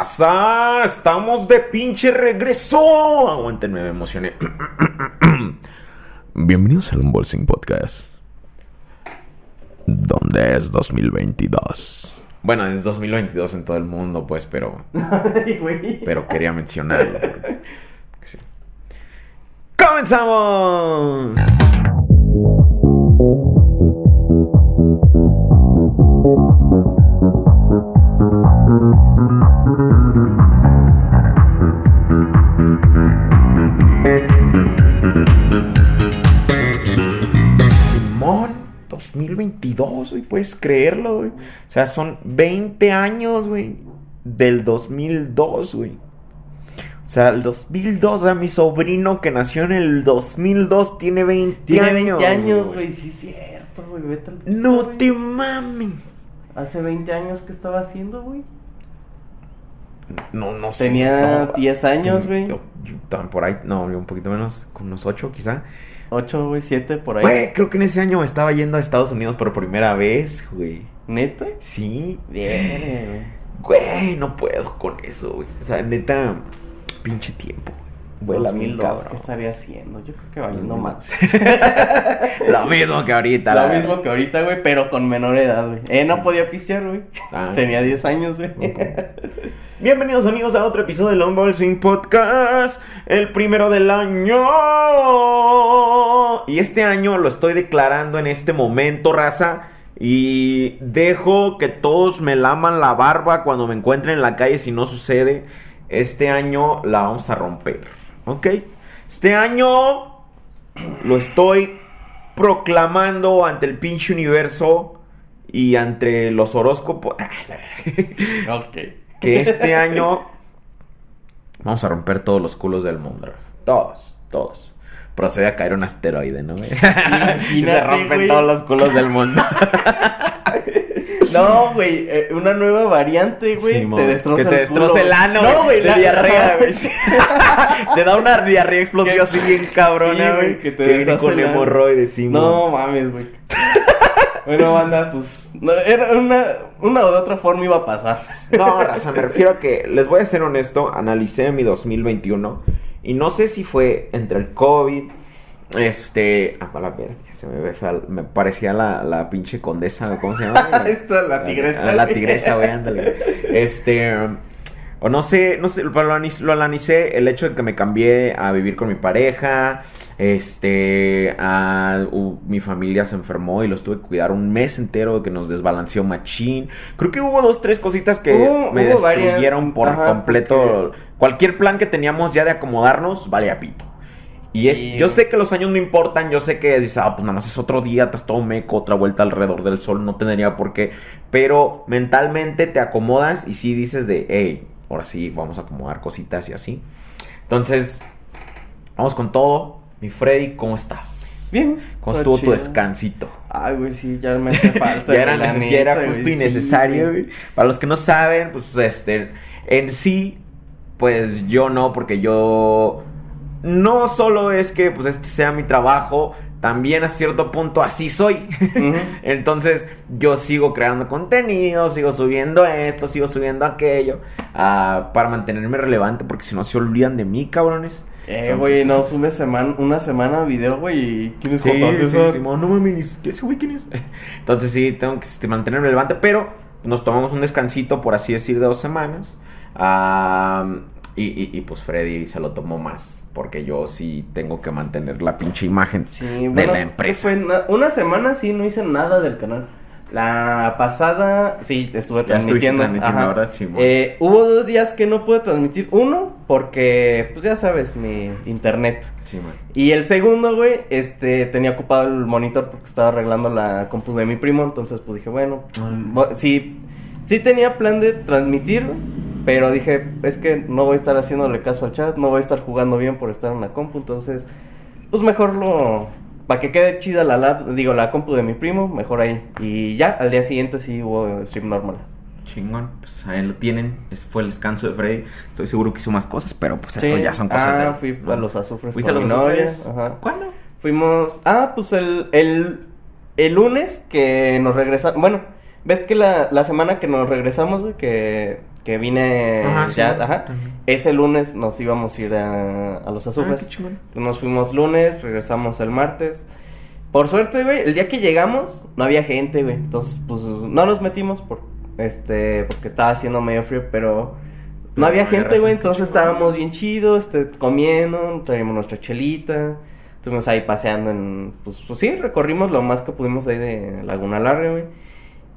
Raza, estamos de pinche regreso. Aguántenme, me emocioné. Bienvenidos al Unbolsing Podcast. ¿Dónde es 2022? Bueno, es 2022 en todo el mundo, pues, pero. Pero quería mencionarlo. porque- sí. ¡Comenzamos! 2022, güey, puedes creerlo, güey. O sea, son 20 años, güey, del 2002, güey. O sea, el 2002, a mi sobrino que nació en el 2002 tiene 20 Tiene años. 20 años, güey. Sí, es cierto, güey. Vete al pito, No te mames. Hace 20 años que estaba haciendo, güey. No, no sé. Tenía no, 10 años, güey. yo- por ahí, no, yo un poquito menos, con unos 8 quizá. 8, güey, 7 por ahí. Güey, creo que en ese año me estaba yendo a Estados Unidos por primera vez, güey. ¿Neta? Sí, Bien, Güey, no puedo con eso, güey. O sea, neta, pinche tiempo. Vuela bien 2002, ¿qué estaría haciendo? Yo creo que valiendo más. Lo mismo que ahorita. Lo mismo que ahorita, güey, pero con menor edad, güey. Eh, no podía pistear, güey. Ah. Tenía 10 años, güey. Bienvenidos amigos a otro episodio del Longball Swing Podcast, el primero del año. Y este año lo estoy declarando en este momento, raza. Y dejo que todos me laman la barba cuando me encuentren en la calle si no sucede. Este año la vamos a romper, ¿ok? Este año lo estoy proclamando ante el pinche universo y ante los horóscopos. Ah, la verdad ok. que este año vamos a romper todos los culos del mundo. Todos, todos. Procede a caer un asteroide, ¿no? y se rompen güey. todos los culos del mundo. No, güey, eh, una nueva variante, güey, te destroza que te el destroce el ano, No, güey, la diarrea, güey. te da una diarrea explosiva así bien cabrona, güey, que te viene deshace con el hemorroides, sí, No mames, güey. bueno, banda, pues. no, era una, una o de otra forma iba a pasar. No, raza, me refiero a que, les voy a ser honesto, analicé mi 2021 y no sé si fue entre el COVID, este... Ah, la verga, se me ve fea, me parecía la, la pinche condesa, ¿cómo se llama? Esta, la tigresa. Ah, La tigresa, güey, ándale. Este... O no sé, no sé, lo analicé el hecho de que me cambié a vivir con mi pareja, este, a, mi familia se enfermó y los tuve que cuidar un mes entero que nos desbalanceó machín. Creo que hubo dos, tres cositas que me varias, destruyeron por ajá, completo. Cualquier plan que teníamos ya de acomodarnos, vale a pito. Y es, Sí. yo sé que los años no importan, yo sé que dices, ah, pues nada más es otro día, estás todo meco, otra vuelta alrededor del sol, no tendría por qué. Pero mentalmente te acomodas y sí dices de, hey, ahora sí, vamos a acomodar cositas y así. Entonces, vamos con todo. Mi Freddy, ¿cómo estás? Bien. ¿Cómo estuvo tu descansito? Ay, güey, sí, ya me hace falta. ya era, ya justo y sí, necesario, güey. Para los que no saben, pues este, en sí, pues yo no, porque yo no solo es que pues este sea mi trabajo, también a cierto punto así soy. Entonces yo sigo creando contenido, sigo subiendo esto, sigo subiendo aquello, ah, para mantenerme relevante, porque si no se olvidan de mí, cabrones. Eh, güey, no sube semana, una semana video, güey. y ¿Quién es Sí, sí, Eso- Simón, no mames, ¿qué ese güey quién es? Entonces sí, tengo que este, mantenerme relevante, pero nos tomamos un descansito, por así decir, de dos semanas. Ah, y, y- y, pues Freddy se lo tomó más, porque yo sí tengo que mantener la pinche imagen Sí, de bueno, la empresa. fue una semana sí no hice nada del canal. La pasada sí estuve transmitiendo. transmitiendo, ajá. ¿verdad, Simón? Eh, hubo dos días que no pude transmitir. Uno, porque, pues ya sabes, mi internet. Y el segundo, güey, este, tenía ocupado el monitor porque estaba arreglando la compu de mi primo. Entonces, pues dije, bueno, bo- sí, sí tenía plan de transmitir, pero dije, es que no voy a estar haciéndole caso al chat, no voy a estar jugando bien por estar en la compu. Entonces, pues mejor lo, para que quede chida la lab, digo, la compu de mi primo, mejor ahí. Y ya, al día siguiente sí hubo stream normal. Chingón, pues ahí lo tienen. Ese fue el descanso de Freddy. Estoy seguro que hizo más cosas, pero pues Sí. eso ya son cosas ah, de. fui ¿no? a los azufres ¿Fuiste a los azufres? ajá. ¿Cuándo? Fuimos. Ah, pues el, el, el lunes que nos regresamos. Bueno, ves que la, la semana que nos regresamos, güey, que que vine Ajá, ya, ajá. también. Ese lunes nos íbamos a ir a, a los Ah, azufres. Nos fuimos lunes, regresamos el martes. Por suerte, güey, el día que llegamos no había gente, güey. Entonces, pues no nos metimos por este porque estaba haciendo medio frío, pero no Pero había gente, güey. Entonces estábamos bien chidos, este, comiendo, traíamos nuestra chelita. Estuvimos ahí paseando en pues, pues sí, recorrimos lo más que pudimos ahí de Laguna Larga, güey.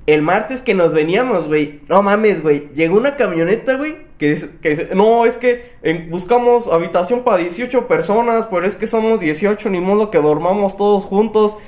El martes que nos veníamos, güey. No mames, güey. Llegó una camioneta, güey. Que dice, que dice, no, es que eh, buscamos habitación para 18 personas, pero es que somos 18, ni modo que dormamos todos juntos.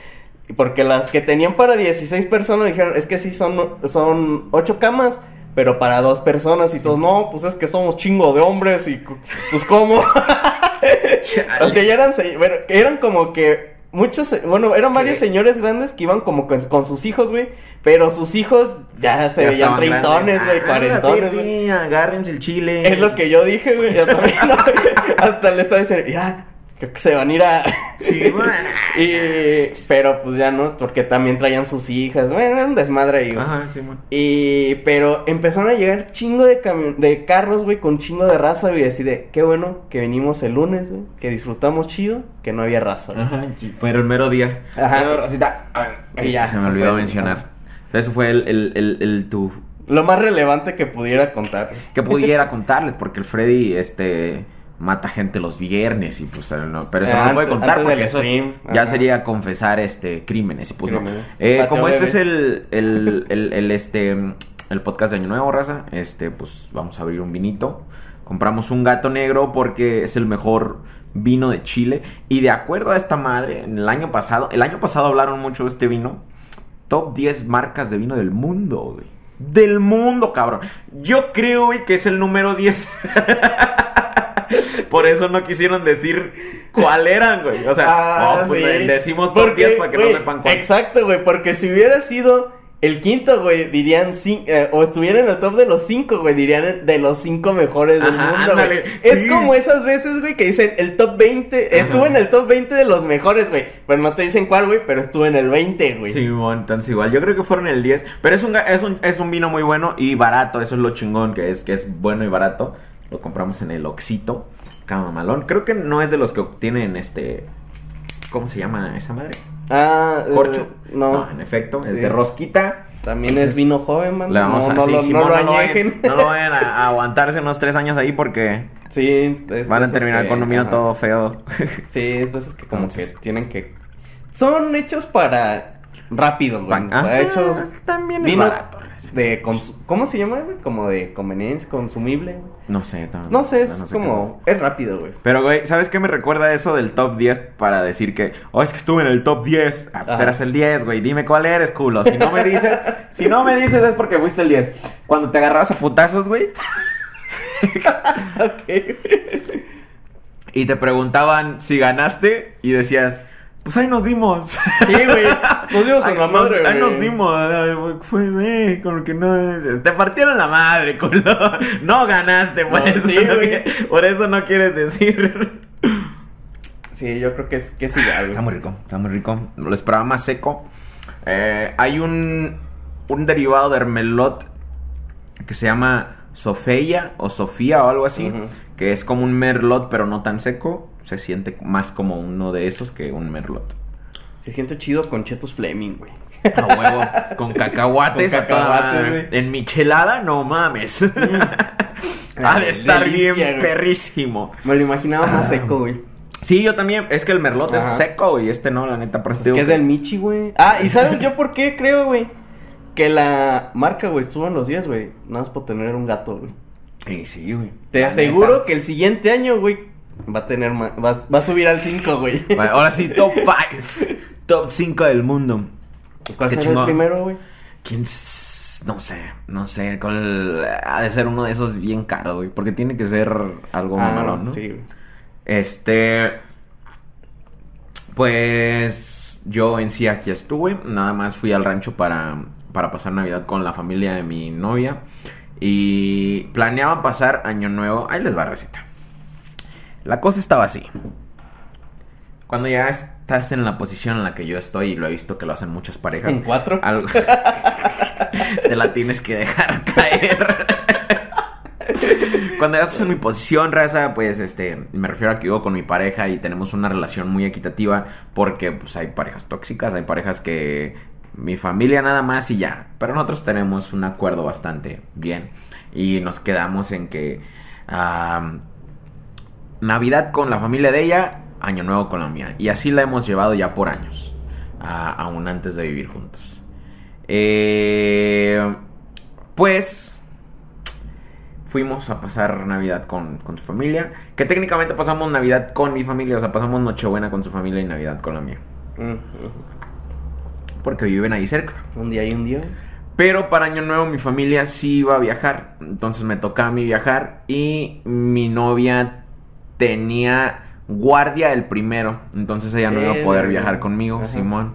Porque las que tenían para 16 personas dijeron, es que sí son, son 8 camas, pero para dos personas. Y todos, no, pues es que somos chingo de hombres y pues cómo. o sea, ya eran, bueno, eran como que muchos, bueno, eran varios señores grandes que iban como con, con sus hijos, güey. Pero sus hijos ya se Ya veían treintones, güey, Ah, cuarentones, güey. agárrense el chile. Es lo que yo dije, güey. Yo también, ¿no? Hasta le estaba diciendo, ya, creo que se van a ir a. Sí, bueno. y, pero pues ya no, porque también traían sus hijas. Bueno, era un desmadre ahí, güey. Ajá, sí, bueno. Y, pero empezaron a llegar chingo de de carros, güey, con chingo de raza, güey. Así de, qué bueno que venimos el lunes, güey. Que disfrutamos chido, que no había raza, güey. Ajá, pero el mero día. Ajá. Pero, Rosita, a ver, Y este ya, se me olvidó fue. mencionar. Eso fue el, el, el, el tu Lo más relevante que pudiera contar. que pudiera contarles, porque el Freddy, este, mata gente los viernes y pues no, pero eso no lo puede Antes- contar porque eso stream, ya sería confesar, este, crímenes y pues Crímenes. no. Eh, como este es el, el, el, este, el podcast de Año Nuevo, raza, este, pues vamos a abrir un vinito. Compramos un gato negro porque es el mejor vino de Chile. Y de acuerdo a esta madre, en el año pasado, el año pasado hablaron mucho de este vino. Top 10 marcas de vino del mundo, güey. Del mundo, cabrón. Yo creo, güey, que es el número 10. Por eso no quisieron decir cuál eran, güey. O sea, Ah, oh, pues sí. le- decimos top 10 para que güey, no sepan cuál. Exacto, güey, porque si hubiera sido el quinto, güey, dirían cin- eh, o estuviera en el top de los cinco, güey, dirían de los cinco mejores del mundo, güey. Es como esas veces, güey, que dicen el top 20, Ajá. estuvo en el top 20 de los mejores, güey, pero no te dicen cuál, güey, pero estuvo en el 20, güey. Sí, bueno, entonces igual. Yo creo que fueron el 10. Pero es un, es un, es un vino muy bueno y barato. Eso es lo chingón que es, que es bueno y barato. Lo compramos en el Oxito. Camamalón. Creo que no es de los que obtienen este. ¿Cómo se llama esa madre? Ah, eh, Corcho. no, en efecto. Es, de rosquita. también Entonces, es vino joven, man. Le vamos no, a no, sí, lo- Simón, no lo no vayan- añejen. no lo vayan a, a aguantarse unos tres años ahí porque Sí, es van a terminar que- con un vino ajá. todo feo. Sí, entonces que como Entonces- que tienen que... Son hechos para rápido, güey. Ah, hechos es que también es barato. De... ¿Cómo se llama, güey? Como de conveniencia, consumible. güey. No sé. No sé, es no sé qué como... Es rápido, güey. Pero, güey, ¿sabes qué me recuerda eso del top 10 para decir que, oh, es que estuve en el top 10? Ah, pues Ajá. eras el 10, güey. Dime cuál eres, culo. Si no me dices, si no me dices es porque fuiste el 10. Cuando te agarrabas a putazos, güey, ok. y te preguntaban si ganaste y decías, pues ahí nos dimos. Sí, güey. Nos dimos Ahí en la madre, Ahí güey. nos dimos. Ay, güey, Fue, güey, como que no. Te partieron la madre, culo. No ganaste, por, No, eso, sí, no, güey. qui- por eso no quieres decir. Sí, yo creo que es, que es igual. Está muy rico, está muy rico. Lo esperaba más seco. Eh, hay un, un derivado de Hermelot que se llama Sofía o Sofía o algo así. Ujú. Que es como un merlot, pero no tan seco. Se siente más como uno de esos que un merlot. Se siente chido con chetos Fleming, güey. A huevo, con cacahuates, Con cacahuates, güey. Mm. En michelada, no mames. ha de estar Delicia, bien güey. perrísimo. Me lo imaginaba más Ah. seco, güey. Sí, yo también. Es que el merlot Ajá. es seco y este no, la neta. Por eso Es que es del Michi, güey. Ah, ¿y sabes yo por qué creo, güey? Que la marca, güey, estuvo en los 10, güey. Nada más por tener un gato, güey. Sí, sí, güey. Te La aseguro neta. que el siguiente año, güey, va a tener más, va, va a subir al 5, güey. Bueno, ahora sí, top 5. top 5 del mundo. ¿Cuál será el primero, güey? ¿Quién? No sé, no sé. Ha de ser uno de esos bien caros, güey. Porque tiene que ser algo Ah, mamalón, ¿no? Sí, güey. Este. Pues. Yo en sí aquí estuve. Nada más fui al rancho para, para pasar Navidad con la familia de mi novia. Y planeaban pasar Año Nuevo. Ahí les va receta. La cosa estaba así. Cuando ya estás en la posición en la que yo estoy, y lo he visto que lo hacen muchas parejas. ¿En cuatro? Algo. te la tienes que dejar caer. cuando ya estás en mi posición, raza, pues este, me refiero a que vivo con mi pareja y tenemos una relación muy equitativa porque pues hay parejas tóxicas, hay parejas que mi familia nada más y ya, pero nosotros tenemos un acuerdo bastante bien y nos quedamos en que Navidad con la familia de ella, Año Nuevo con la mía y así la hemos llevado ya por años, aún antes de vivir juntos. Eh, pues fuimos a pasar Navidad con, su familia. Que técnicamente pasamos Navidad con mi familia. O sea, pasamos Nochebuena con su familia y Navidad con la mía. Porque viven ahí cerca. Un día y un día. Pero para Año Nuevo mi familia sí iba a viajar. Entonces me tocaba a mí viajar. Y mi novia tenía guardia el primero. Entonces ella no iba a poder viajar conmigo, Simón.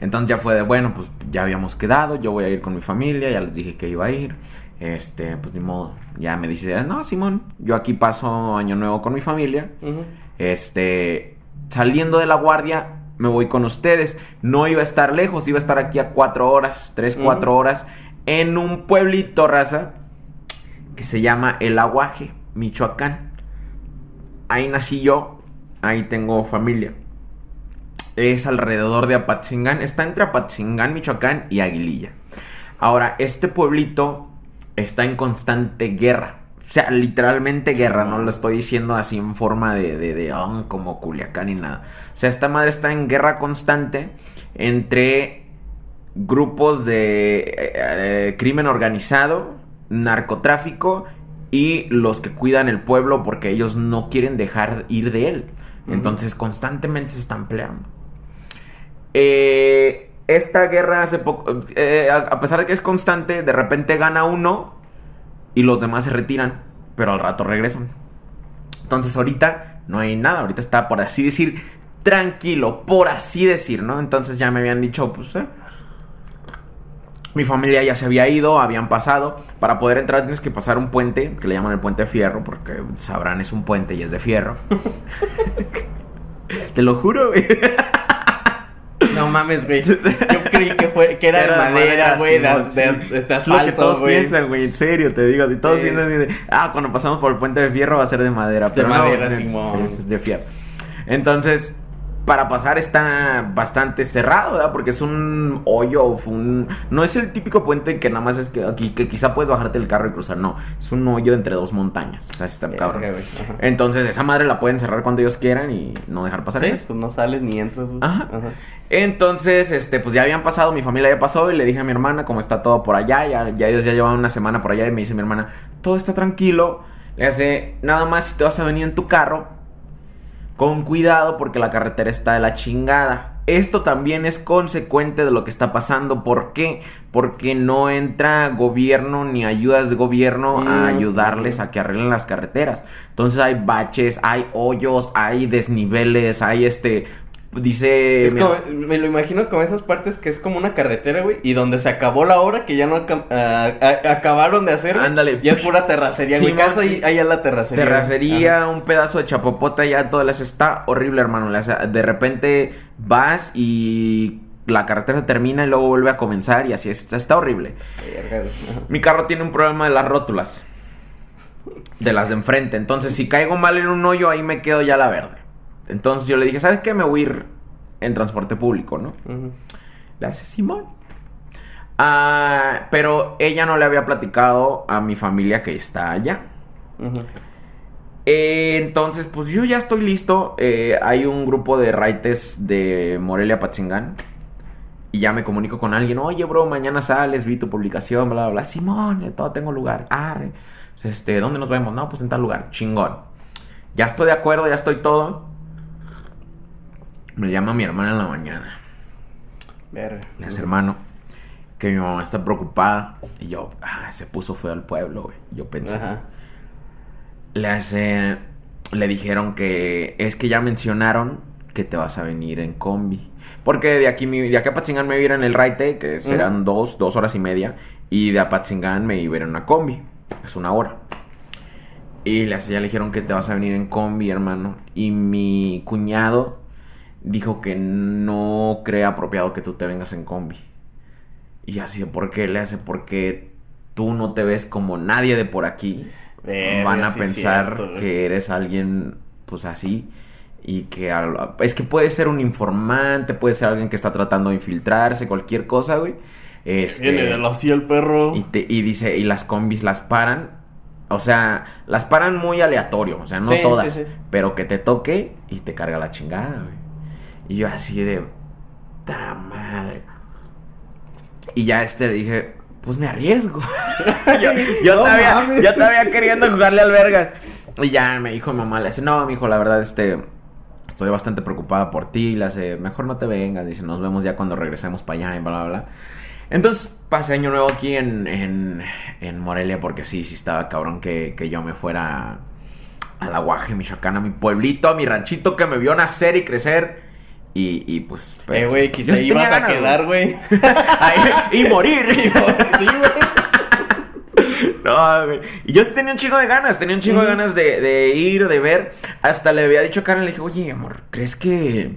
Entonces ya fue de, bueno, pues ya habíamos quedado, yo voy a ir con mi familia, ya les dije que iba a ir. Este, pues ni modo. Ya me dice, no, Simón, yo aquí paso año nuevo con mi familia. Este, saliendo de la guardia, me voy con ustedes. No iba a estar lejos, iba a estar aquí a cuatro horas, tres, cuatro horas, en un pueblito, raza, que se llama El Aguaje, Michoacán. Ahí nací yo, ahí tengo familia. Es alrededor de Apatzingán, está entre Apatzingán, Michoacán y Aguililla. Ahora, este pueblito está en constante guerra. O sea, literalmente guerra, no lo estoy diciendo así en forma de, de, ah, como Culiacán y nada. O sea, esta madre está en guerra constante entre grupos de eh, eh, crimen organizado, narcotráfico y los que cuidan el pueblo porque ellos no quieren dejar ir de él. Entonces constantemente se están peleando. Eh, esta guerra hace poco, a pesar de que es constante, de repente gana uno y los demás se retiran, pero al rato regresan. Entonces ahorita no hay nada, ahorita está por así decir tranquilo, por así decir, ¿no? Entonces ya me habían dicho, pues, eh, mi familia ya se había ido, habían pasado. Para poder entrar tienes que pasar un puente, que le llaman el puente de fierro, porque sabrán es un puente y es de fierro. Te lo juro, güey. No mames, güey. Yo creí que, fue, que era, de madera, güey. De, este asfalto, lo que todos piensan, güey. En serio, te digo. Si todos piensan, ah, cuando pasamos por el puente de fierro va a ser de madera. Pero de madera, no, es de fierro. Entonces, para pasar está bastante cerrado, ¿verdad? Porque es un hoyo, un... no es el típico puente que nada más es que aquí que quizá puedes bajarte el carro y cruzar, no, es un hoyo entre dos montañas, o sea, está cabrón. Entonces esa madre la pueden cerrar cuando ellos quieran y no dejar pasar. Sí, pues no sales ni entras. Ajá. Entonces, este, pues ya habían pasado, mi familia ya pasó y le dije a mi hermana cómo está todo por allá, ya, ya ellos ya llevaban una semana por allá y me dice mi hermana, todo está tranquilo, le hace, nada más si te vas a venir en tu carro con cuidado porque la carretera está de la chingada. Esto también es consecuente de lo que está pasando. ¿Por qué? Porque no entra gobierno ni ayudas de gobierno a mm. ayudarles a que arreglen las carreteras. Entonces hay baches, hay hoyos, hay desniveles, hay este Dice. me lo imagino como esas partes que es como una carretera, güey. Y donde se acabó la hora que ya no acabaron de hacer. Ándale. Y es pura terracería. Sí, mi casa y allá la terracería. Terracería, un pedazo de chapopota, ya todo las está horrible, hermano. de repente vas y la carretera termina y luego vuelve a comenzar y así está, está horrible. Mi carro tiene un problema de las rótulas. De las de enfrente. Entonces, si caigo mal en un hoyo, ahí me quedo ya la verde. Entonces yo le dije, ¿sabes qué? Me voy a ir en transporte público, ¿no? Le hace Simón. Ah, pero ella no le había platicado a mi familia que está allá. entonces, pues yo ya estoy listo. Eh, hay un grupo de raites de Morelia Patzingán. Y ya me comunico con alguien. Oye, bro, mañana sales, vi tu publicación, bla, bla, bla. Simón, todo tengo lugar. Arre. Pues, este, ¿dónde nos vemos? No, pues en tal lugar. Chingón. Ya estoy de acuerdo, ya estoy todo. Me llama mi hermana en la mañana. Ver. Le hace hermano que mi mamá está preocupada. Y yo, ah, se puso feo al pueblo, güey. Yo pensé. Le hace. Le dijeron que es que ya mencionaron que te vas a venir en combi. Porque de aquí, de aquí a Patzingán me iba en el Raite, que serán dos, dos horas y media. Y de Apatzingán me iba en una combi. Es una hora. Y le, ya le dijeron que te vas a venir en combi, hermano. Y mi cuñado dijo que no cree apropiado que tú te vengas en combi. Y así, ¿por qué le hace? Porque tú no te ves como nadie de por aquí. Van a pensar cierto, que eres alguien, pues así. Y que al- es que puede ser un informante, puede ser alguien que está tratando de infiltrarse, cualquier cosa, güey. Este, Viene de la el perro. y, te- y dice, y las combis las paran. O sea, las paran muy aleatorio, o sea, no Sí, todas. sí, sí. Pero que te toque y te carga la chingada, güey. Y yo así de. ¡Ta madre! Y ya este le dije, pues me arriesgo. yo, yo No todavía, yo todavía queriendo jugarle al vergas. Y ya me dijo mi mamá, le dice, no, mi hijo, la verdad, este. Estoy bastante preocupada por ti. Le hace, mejor no te vengas. Dice, nos vemos ya cuando regresemos para allá y bla, bla, bla. Entonces pasé año nuevo aquí en, en, en Morelia porque sí, sí estaba cabrón que, que yo me fuera a la Guaje, Michoacán, a mi pueblito, a mi ranchito que me vio nacer y crecer. Y, y pues... Eh, pero- güey, yo quizá sí ibas a quedar, güey. Ahí- y morir. Sí, güey. No, güey. Y yo sí tenía un chingo de ganas, tenía un chingo de ganas de, de ir, de ver. Hasta le había dicho a Karen, le dije, oye, amor, ¿crees que.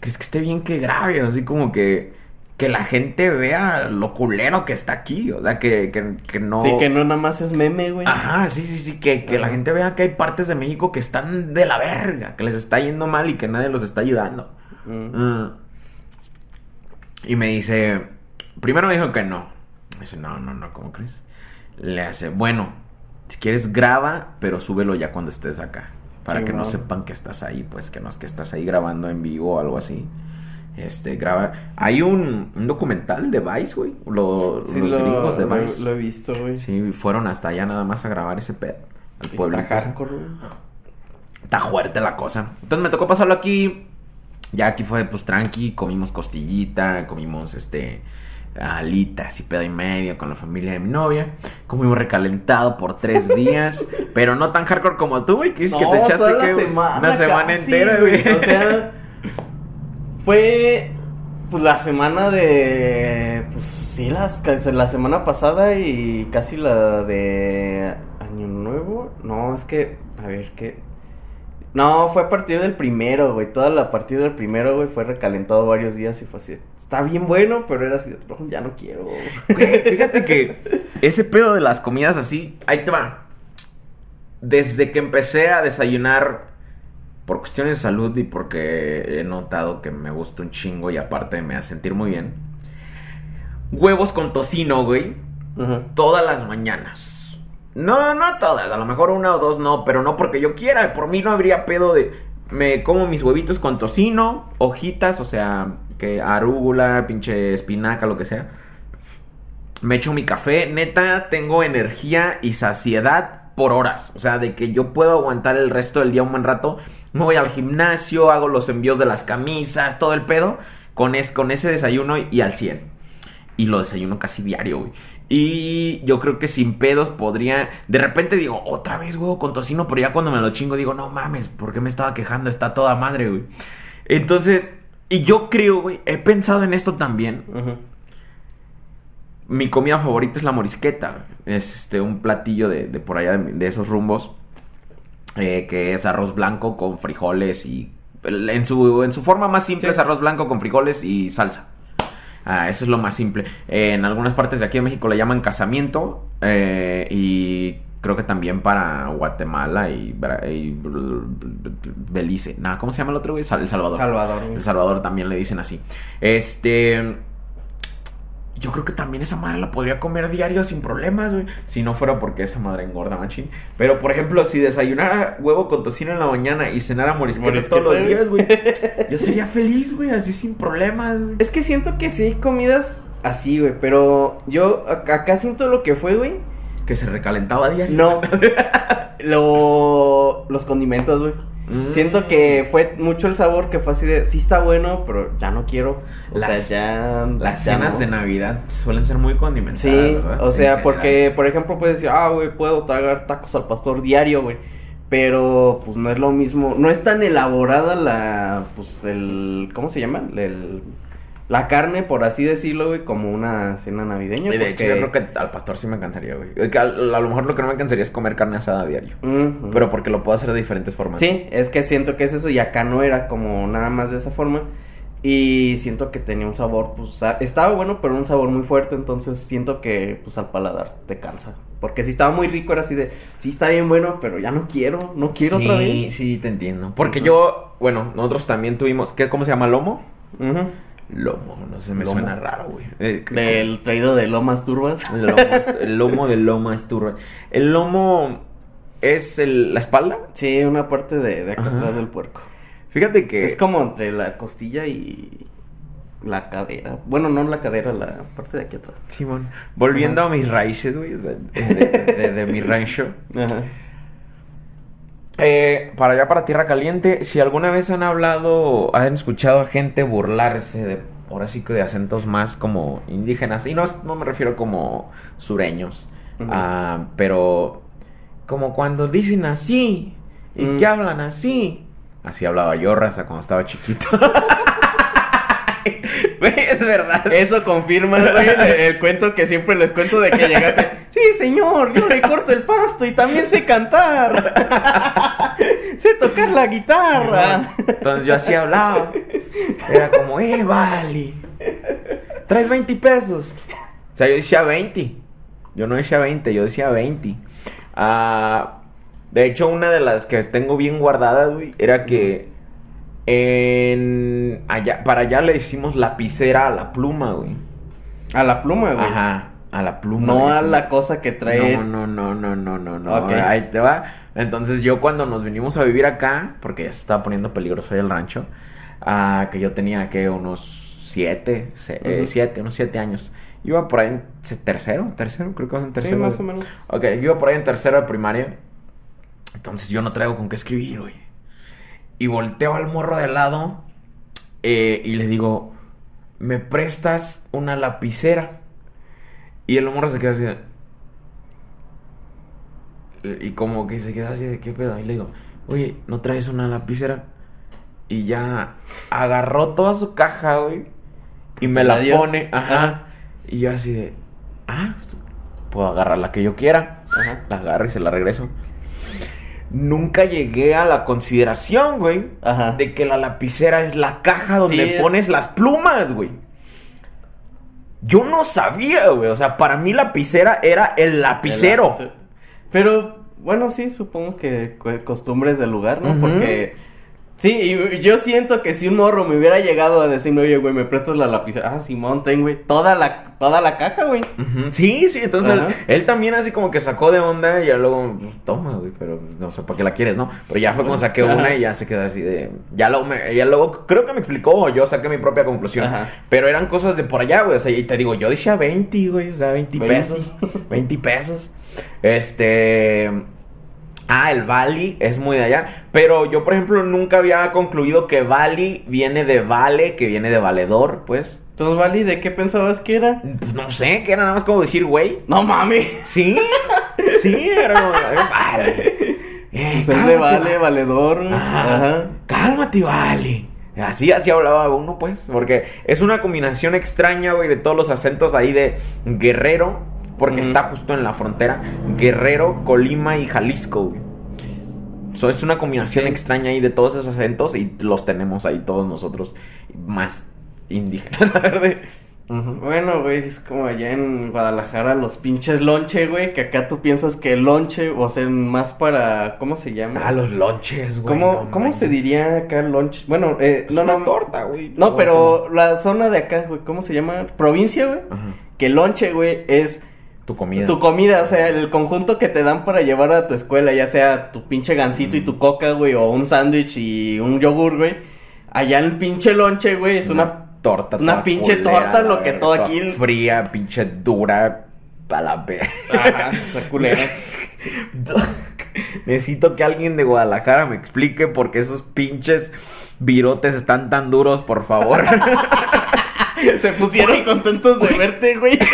¿Crees que esté bien que grabe? Así como que. Que la gente vea lo culero que está aquí. O sea, que, que, que no. Sí, que no nada más es meme, güey. Ajá, sí, sí, sí, que, que la gente vea que hay partes de México que están de la verga, que les está yendo mal y que nadie los está ayudando. Mm. Y me dice, primero me dijo que no. Dice, no, no, no, ¿cómo crees? Le hace, bueno, si quieres graba, pero súbelo ya cuando estés acá. Para que no sepan que estás ahí, pues que no es que estás ahí grabando en vivo o algo así. Este, graba. Hay un, un documental de Vice, güey. Lo- Sí, los lo, gringos de lo- Vice. lo he visto, güey. Sí, fueron hasta allá nada más a grabar ese pedo. Al Está güey. Está fuerte la cosa. Entonces me tocó pasarlo aquí. Ya aquí fue pues tranqui, comimos costillita, comimos este alitas y pedo y medio con la familia de mi novia. Comimos recalentado por tres días, pero no tan hardcore como tú, güey, que dices que te echaste toda la ¿qué, güey? semana una semana casi, entera, güey. O sea, fue pues la semana de pues sí las la semana pasada y casi la de año nuevo. No, es que a ver qué no, fue a partir del primero, güey. Toda la a partir del primero, güey, fue recalentado varios días y fue así. Está bien bueno, pero era así, "No, ya no quiero. Güey, fíjate que ese pedo de las comidas así, ahí te va. Desde que empecé a desayunar por cuestiones de salud y porque he notado que me gusta un chingo y aparte me hace sentir muy bien. Huevos con tocino, güey, todas las mañanas. No, no todas, a lo mejor una o dos no, pero no porque yo quiera, por mí no habría pedo de me como mis huevitos con tocino, hojitas, o sea, que arúgula, pinche espinaca, lo que sea. Me echo mi café, neta, tengo energía y saciedad por horas. O sea, de que yo puedo aguantar el resto del día un buen rato. Me voy al gimnasio, hago los envíos de las camisas, todo el pedo. Con, es, con ese desayuno y al 100. Y lo desayuno casi diario, güey. Y yo creo que sin pedos podría. De repente digo, otra vez huevo con tocino. Pero ya cuando me lo chingo digo, no mames, ¿por qué me estaba quejando? Está toda madre, güey. Entonces, y yo creo, güey, he pensado en esto también. Mi comida favorita es la morisqueta. Es este un platillo de, de por allá de, de esos rumbos. eh, que es arroz blanco con frijoles y. En su, en su forma más simple Sí. es arroz blanco con frijoles y salsa. Ah, eso es lo más simple. Eh, en algunas partes de aquí en México le llaman casamiento. eh, y creo que también para Guatemala y, Belice. Nada, ¿cómo se llama el otro, güey? El Salvador. El Salvador también le dicen así. Este. Yo creo que también esa madre la podría comer diario sin problemas, güey. Si no fuera porque esa madre engorda, machín. Pero, por ejemplo, si desayunara huevo con tocino en la mañana y cenara morisqueta Morisqueta, todos los días, güey. Yo sería feliz, güey, así sin problemas, güey. Es que siento que sí hay comidas así, güey, pero yo ac- acá siento lo que fue, güey. Que se recalentaba diario. No. lo, los condimentos, güey. Mm. Siento que fue mucho el sabor que fue así de, sí está bueno, pero ya no quiero. O Las- sea, ya... Las ya cenas no. de Navidad suelen ser muy condimentadas. Sí, ¿verdad? o En sea, general. porque, por ejemplo, puedes decir, ah, güey, puedo tragar tacos al pastor diario, güey. Pero, pues, no es lo mismo, no es tan elaborada la, pues, el, ¿cómo se llama? El, la carne, por así decirlo, güey, como una cena navideña. Y de hecho, yo creo que al pastor sí me encantaría, güey. A, lo mejor lo que no me cansaría es comer carne asada a diario. Pero porque lo puedo hacer de diferentes formas. Sí, es que siento que es eso y acá no era como nada más de esa forma. Y siento que tenía un sabor, pues, a- estaba bueno, pero un sabor muy fuerte, entonces siento que, pues, al paladar te cansa. Porque si estaba muy rico, era así de, sí está bien bueno, pero ya no quiero, no quiero sí, otra vez. Sí, te entiendo. Porque yo, bueno, nosotros también tuvimos, ¿qué, ¿cómo se llama? ¿Lomo? Lomo, no sé, me Lomo. suena raro, güey. Eh, Del traído de Lomas Turbas. El lomo, el lomo de loma es turba. El lomo es el- la espalda. Sí, una parte de, de acá Ajá. atrás del puerco. Fíjate que Es como entre la costilla y la cadera. Bueno, no la cadera, la parte de aquí atrás. Simón, volviendo a mis raíces, güey, o sea, de, de- de mi rancho. Ajá. Eh, para allá, para Tierra Caliente, si alguna vez han hablado, han escuchado a gente burlarse de, ahora sí que de acentos más como indígenas, y no, no me refiero como sureños, ah, pero como cuando dicen así, y Mm. que hablan así. Así hablaba yo, raza, cuando estaba chiquito. Güey, es verdad. Eso confirma, güey, el, el cuento que siempre les cuento de que llegaste. Sí, señor, yo le corto el pasto y también sé cantar. sé tocar la guitarra. Entonces yo así hablaba. Era como, eh, vale. Traes 20 pesos. O sea, yo decía 20. Yo no decía 20, yo decía 20. Ah, de hecho, una de las que tengo bien guardadas, güey, era que en allá, para allá le decimos lapicera a la pluma, güey. A la pluma, güey. Ajá, a la pluma. No a la cosa que trae. No, no, no, no, no, no, no. Ok. Ahí te va. Entonces yo cuando nos vinimos a vivir acá, porque ya se estaba poniendo peligroso ahí el rancho, ah, que yo tenía que unos siete, se- eh, siete, unos siete años. Iba por ahí en tercero, tercero, creo que vas en Sí, tercero. más o menos. Ok, yo iba por ahí en tercero de primaria. Entonces yo no traigo con qué escribir, güey. Y volteo al morro de lado eh, y le digo, ¿me prestas una lapicera? Y el morro se queda así de... Y como que se queda así de, ¿qué pedo? Y le digo, oye, ¿no traes una lapicera? Y ya agarró toda su caja, güey. Y me ¿Te la pone, ajá. Ajá. Y yo así de, ah, pues, puedo agarrar la que yo quiera. Ajá. La agarro y se la regreso. Nunca llegué a la consideración, güey, Ajá. de que la lapicera es la caja donde Sí, es- pones las plumas, güey. Yo no sabía, güey. O sea, para mí lapicera era el lapicero. El lapicero. Pero, bueno, sí, supongo que costumbres del lugar, ¿no? Porque. Sí, y yo siento que si un morro me hubiera llegado a decirme, oye, güey, me prestas la lapicera. Ah, Simón, ten, güey. Toda la, toda la caja, güey. Sí, sí, entonces él, también así como que sacó de onda y ya luego, pues toma, güey, pero no sé para qué la quieres, ¿no? Pero ya fue como saqué Ajá. una y ya se quedó así de... Ya luego, me- ya luego creo que me explicó o yo saqué mi propia conclusión. Ajá. Pero eran cosas de por allá, güey, o sea, y te digo, yo decía 20, güey, o sea, 20, 20. pesos, 20 pesos. Este... Ah, el Bali es muy de allá. Pero yo, por ejemplo, nunca había concluido que Bali viene de vale, que viene de valedor, pues. Entonces, Vali, ¿de qué pensabas que era? Pues no sé, que era nada más como decir, güey. No mames. Sí, sí, era como, vale. Eh, Pues cálmate, vale, va- valedor. Ajá. Cálmate, vale. Así, así hablaba uno, pues. Porque es una combinación extraña, güey, de todos los acentos ahí de Guerrero. Porque está justo en la frontera. Guerrero, Colima y Jalisco, güey. So, es una combinación Sí. extraña ahí de todos esos acentos y los tenemos ahí todos nosotros. Más indígenas, la verdad. Bueno, güey, es como allá en Guadalajara los pinches lonche, güey, que acá tú piensas que lonche, o sea, más para, ¿cómo se llama? Ah, los lonches, güey. ¿Cómo, no ¿cómo se diría acá lonche? Bueno, eh, Es no, una no, torta, güey. no, pero la zona de acá, güey, ¿cómo se llama? Provincia, güey. Que lonche, güey, es Tu comida. tu comida, o sea, el conjunto que te dan para llevar a tu escuela, ya sea tu pinche gancito y tu coca, güey, o un sándwich y un yogur, güey. Allá el pinche lonche, güey, es una torta. una pinche culera, torta, lo que todo aquí- Fría, pinche dura. A la verga. Ajá, culera. Necesito que alguien de Guadalajara me explique por qué esos pinches virotes están tan duros, por favor. Se pusieron contentos de verte, güey.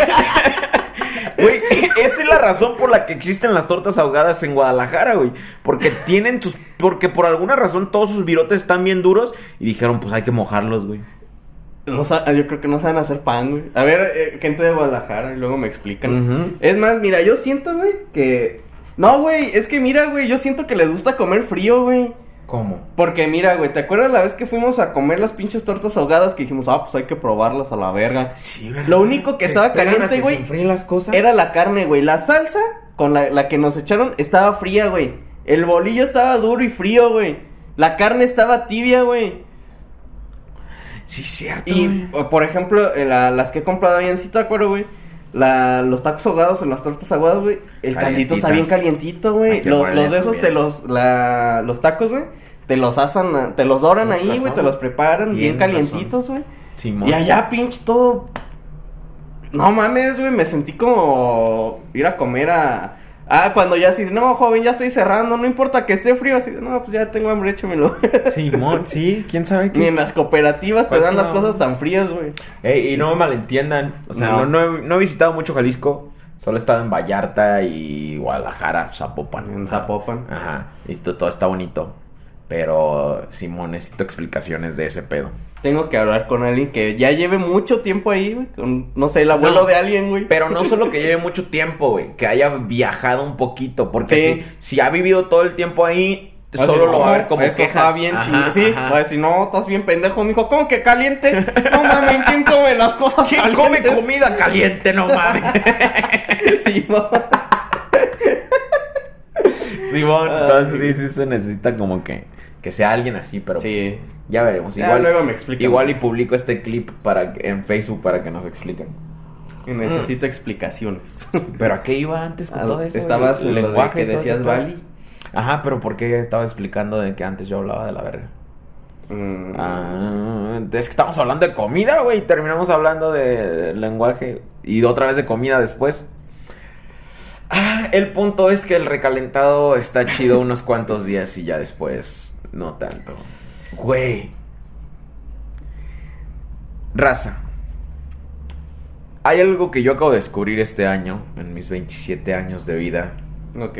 Güey, esa es la razón por la que existen las tortas ahogadas en Guadalajara, güey. Porque tienen tus. Porque por alguna razón todos sus virotes están bien duros. Y dijeron, pues hay que mojarlos, güey. No yo creo que no saben hacer pan, güey. A ver, eh, gente de Guadalajara, y luego me explican. Es más, mira, yo siento, güey, que... No, güey, es que mira, güey, yo siento que les gusta comer frío, güey. ¿Cómo? Porque mira, güey, ¿te acuerdas la vez que fuimos a comer las pinches tortas ahogadas que dijimos, ah, pues hay que probarlas a la verga? Sí, ¿verdad? Lo único que ¿Se estaba caliente, güey, las cosas? Era la carne, güey. La salsa con la, la que nos echaron estaba fría, güey. El bolillo estaba duro y frío, güey. La carne estaba tibia, güey. Sí, cierto. Y, güey. por ejemplo, la- las que he comprado ahí en sí, ¿te acuerdas, güey? La, los tacos ahogados en las tortas ahogadas, güey. El caldito está bien calientito, güey. Lo- Los, de esos bien. te los, la, los tacos, güey. Te los asan, te los doran ahí, güey. Te los preparan bien Tienes calientitos, güey. Y allá, pinche, todo. No mames, güey, me sentí como ir a comer a. Ah, cuando ya así, no, joven, ya estoy cerrando, no importa que esté frío, así, no, pues ya tengo hambre, échamelo. Simón, sí, quién sabe Ni qué. en las cooperativas te Pues dan las cosas tan frías, güey. Ey, y no me malentiendan. O sea, No. no, no he, no he visitado mucho Jalisco. Solo he estado en Vallarta y Guadalajara, Zapopan. En. Zapopan. Ajá. Y to- todo está bonito. Pero, Simón, necesito explicaciones de ese pedo. Tengo que hablar con alguien que ya lleve mucho tiempo ahí, güey. Con, no sé, el abuelo No, de alguien, güey. Pero no solo que lleve mucho tiempo, güey. Que haya viajado un poquito. Porque Sí. si, si ha vivido todo el tiempo ahí, Va a solo lo va a "No, ver como esto quejas. está bien chido. Sí, ajá. va a decir, no, estás bien pendejo, mijo. ¿Cómo que caliente? No mames, ¿quién come las cosas ¿Quién come comida caliente? No mames. No. Simón, Ah, entonces sí, sí se necesita como que, que sea alguien así, pero Sí. pues, ya veremos. Ya Igual, luego me explican. igual y publico este clip para en Facebook para que nos expliquen. Necesito explicaciones. Pero ¿a qué iba antes con todo eso? Estabas El de lenguaje que decías? Bali. Ajá, pero ¿por qué estaba explicando de que antes yo hablaba de la verga? Mm, Ah, es que estamos hablando de comida, güey, y terminamos hablando de, de lenguaje y otra vez de comida después. Ah, el punto es que el recalentado está chido unos cuantos días y ya después no tanto. Güey. Raza. Hay algo que yo acabo de descubrir este año, en mis 27 años de vida, Ok.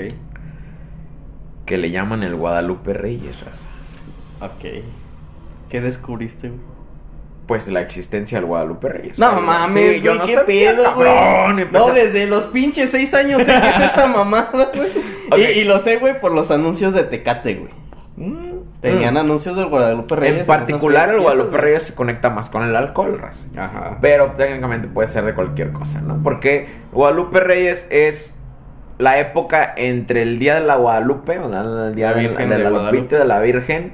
que le llaman el Guadalupe Reyes, raza. Ok. ¿Qué descubriste, güey? Pues la existencia del Guadalupe Reyes. No Sí, mames, yo güey, no qué sabía, pedo, güey. No, desde los pinches seis años sé que es esa mamada, güey. Y lo sé, güey, por los anuncios de Tecate, güey. Tenían Mm. anuncios del Guadalupe Reyes. En particular, el Guadalupe Reyes se conecta más con el alcohol, raza. Ajá. Pero técnicamente puede ser de cualquier cosa, ¿no? Porque Guadalupe Reyes es la época entre el día de la Guadalupe, o la- el día La de, Virgen de de la Guadalupe. De la Virgen,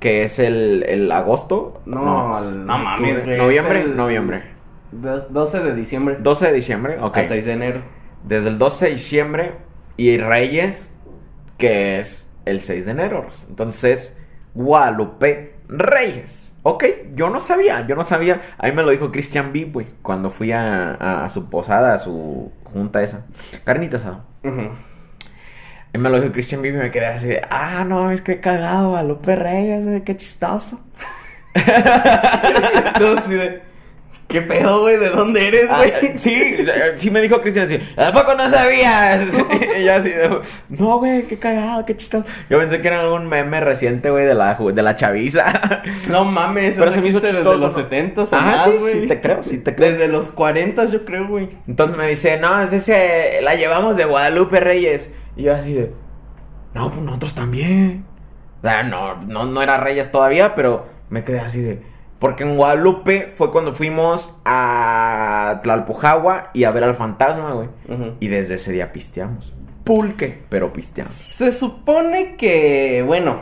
que es el, el agosto. No, no mames, güey, Noviembre, el- noviembre. Dos- 12 de diciembre. 12 de diciembre, ok. A 6 de enero. Desde el 12 de diciembre y Reyes, que es el 6 de enero. Entonces, Guadalupe Reyes. Ok, yo no sabía, yo no sabía. A mí me lo dijo Christian B, güey, cuando fui a, a- a su posada, a su junta esa. Carnita asada. Ujú. Y me lo dijo Christian B y me quedé así de, ah, no, es que cagado, Guadalupe Reyes, güey, qué chistoso. Entonces, de, ¿Qué pedo, güey? ¿De dónde eres, Ah, güey? sí, eh, sí me dijo Cristian así, ¿a poco no sabías? y yo así, de, no, güey, qué cagado, qué chistoso. Yo pensé que era algún meme reciente, güey, de la, de la chaviza. No mames, Pero eso se me hizo chistoso, desde los ¿no? 70 o Ah, más, sí, güey. sí te creo, sí te creo. Desde los 40 yo creo, güey. Entonces me dice, no, es ese, la llevamos de Guadalupe Reyes. Y yo así de, no, pues nosotros también. Ah, no, no, no era Reyes todavía, pero me quedé así de... Porque en Guadalupe fue cuando fuimos a Tlalpujagua y a ver al fantasma, güey. Y desde ese día pisteamos. Pulque, pero pisteamos. Se supone que, bueno,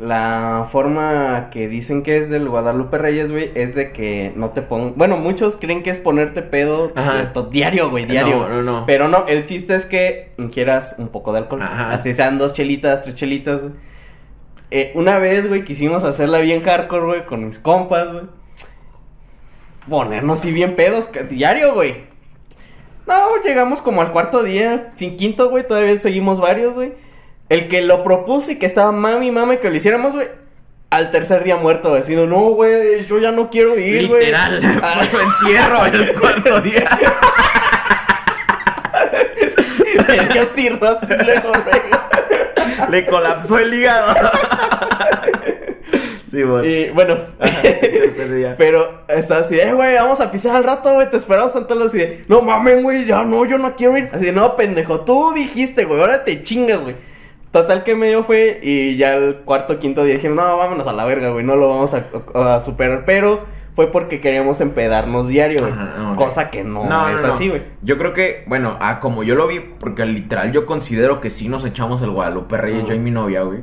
la forma que dicen que es del Guadalupe Reyes, güey, es de que no te pongan... Bueno, muchos creen que es ponerte pedo to- diario, güey, diario. No, no, no. Pero no, el chiste es que ingieras un poco de alcohol. Ajá. Así sean dos chelitas, tres chelitas, güey. Eh, una vez, güey, quisimos hacerla bien hardcore, güey, con mis compas, güey. Ponernos así bien pedos diario, güey. No, llegamos como al cuarto día, sin quinto, güey, todavía seguimos varios, güey. El que lo propuso y que estaba mami, mami, que lo hiciéramos, güey. Al tercer día muerto, decido, no, güey, yo ya no quiero ir, güey. Literal, Ah, fue su entierro el cuarto día. Me dio cirrosis luego, luego. Le colapsó el hígado. sí, bueno. Y bueno, pero estaba así, eh, güey, vamos a pisar al rato, güey, te esperamos tanto así de, no mames, güey, ya no, yo no quiero ir. Así de, no, pendejo, tú dijiste, güey, ahora te chingas, güey. Total que medio fue y ya el cuarto quinto día dijimos, no, vámonos a la verga, güey, no lo vamos a, a superar. Pero fue porque queríamos empedarnos diario, güey. Ajá. Cosa que no, No, es no, no. así, güey. Yo creo que, bueno, ah, como yo lo vi, porque literal yo considero que sí nos echamos el Guadalupe Reyes, Ujú. yo y mi novia, güey.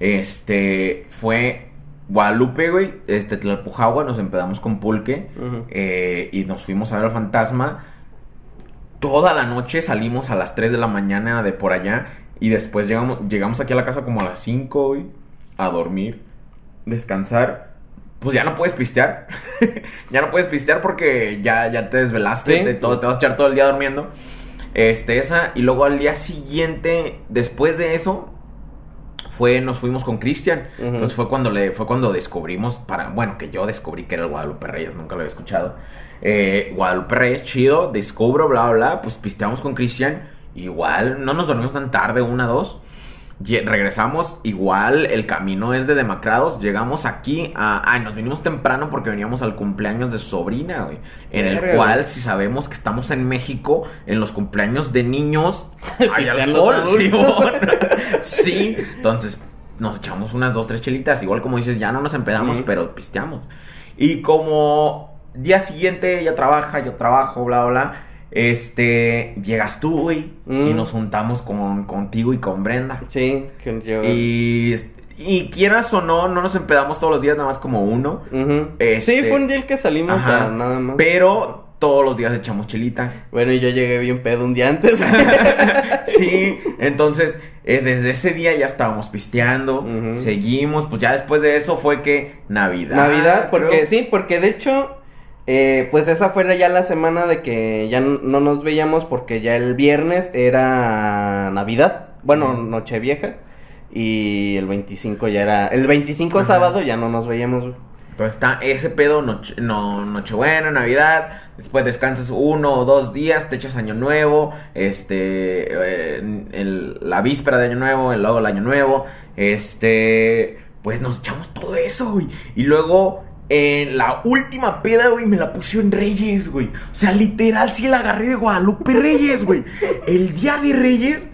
Este, fue Guadalupe, güey, este, Tlalpujagua, nos empedamos con Pulque, eh, y nos fuimos a ver al fantasma. Toda la noche salimos a las 3 de la mañana de por allá, y después llegamos, llegamos aquí a la casa como a las 5, güey, a dormir, descansar. Pues ya no puedes pistear. ya no puedes pistear porque ya, ya te desvelaste. Sí, te, todo, pues. te vas a echar todo el día durmiendo. Este, esa. Y luego al día siguiente, después de eso, fue, nos fuimos con Cristian. Entonces fue cuando le, fue cuando descubrimos para, bueno, que yo descubrí que era el Guadalupe Reyes, nunca lo había escuchado. Eh, Guadalupe Reyes, chido, descubro, bla, bla, bla. Pues pisteamos con Cristian. Igual, no nos dormimos tan tarde, una, dos. Regresamos, igual el camino es de demacrados. Llegamos aquí a. Ay, nos vinimos temprano porque veníamos al cumpleaños de sobrina, güey. En el Verga, cual, güey. si sabemos que estamos en México, en los cumpleaños de niños, hay alcohol, sí, entonces nos echamos unas dos, tres chelitas. Igual como dices, ya no nos empedamos, pero pisteamos. Y como día siguiente ella trabaja, yo trabajo, bla, bla, bla. Este, llegas tú, güey, y Mm. nos juntamos con, contigo y con Brenda. Sí, que yo... Y, y quieras o no, no nos empedamos todos los días, nada más como uno. Ujú. Este- Sí, fue un día el que salimos Ajá. a nada más. Pero todos los días echamos chelita. Bueno, y yo llegué bien pedo un día antes. Sí, entonces eh, desde ese día ya estábamos pisteando, seguimos, pues ya después de eso fue que Navidad. Navidad, porque creo. sí, porque de hecho, eh, pues esa fue ya la semana de que ya no nos veíamos porque ya el viernes era Navidad, bueno. Nochevieja, y el 25 ya era, el 25 Ajá. sábado ya no nos veíamos, güey. Entonces está ese pedo, noche, no, Nochebuena, Navidad, después descansas uno o dos días, te echas Año Nuevo, este, eh, el- la víspera de Año Nuevo, el luego el Año Nuevo, este, pues nos echamos todo eso, güey. Y luego, en la última peda, güey, me la puse en Reyes, güey. O sea, literal, sí la agarré de Guadalupe Reyes, güey. El día de Reyes...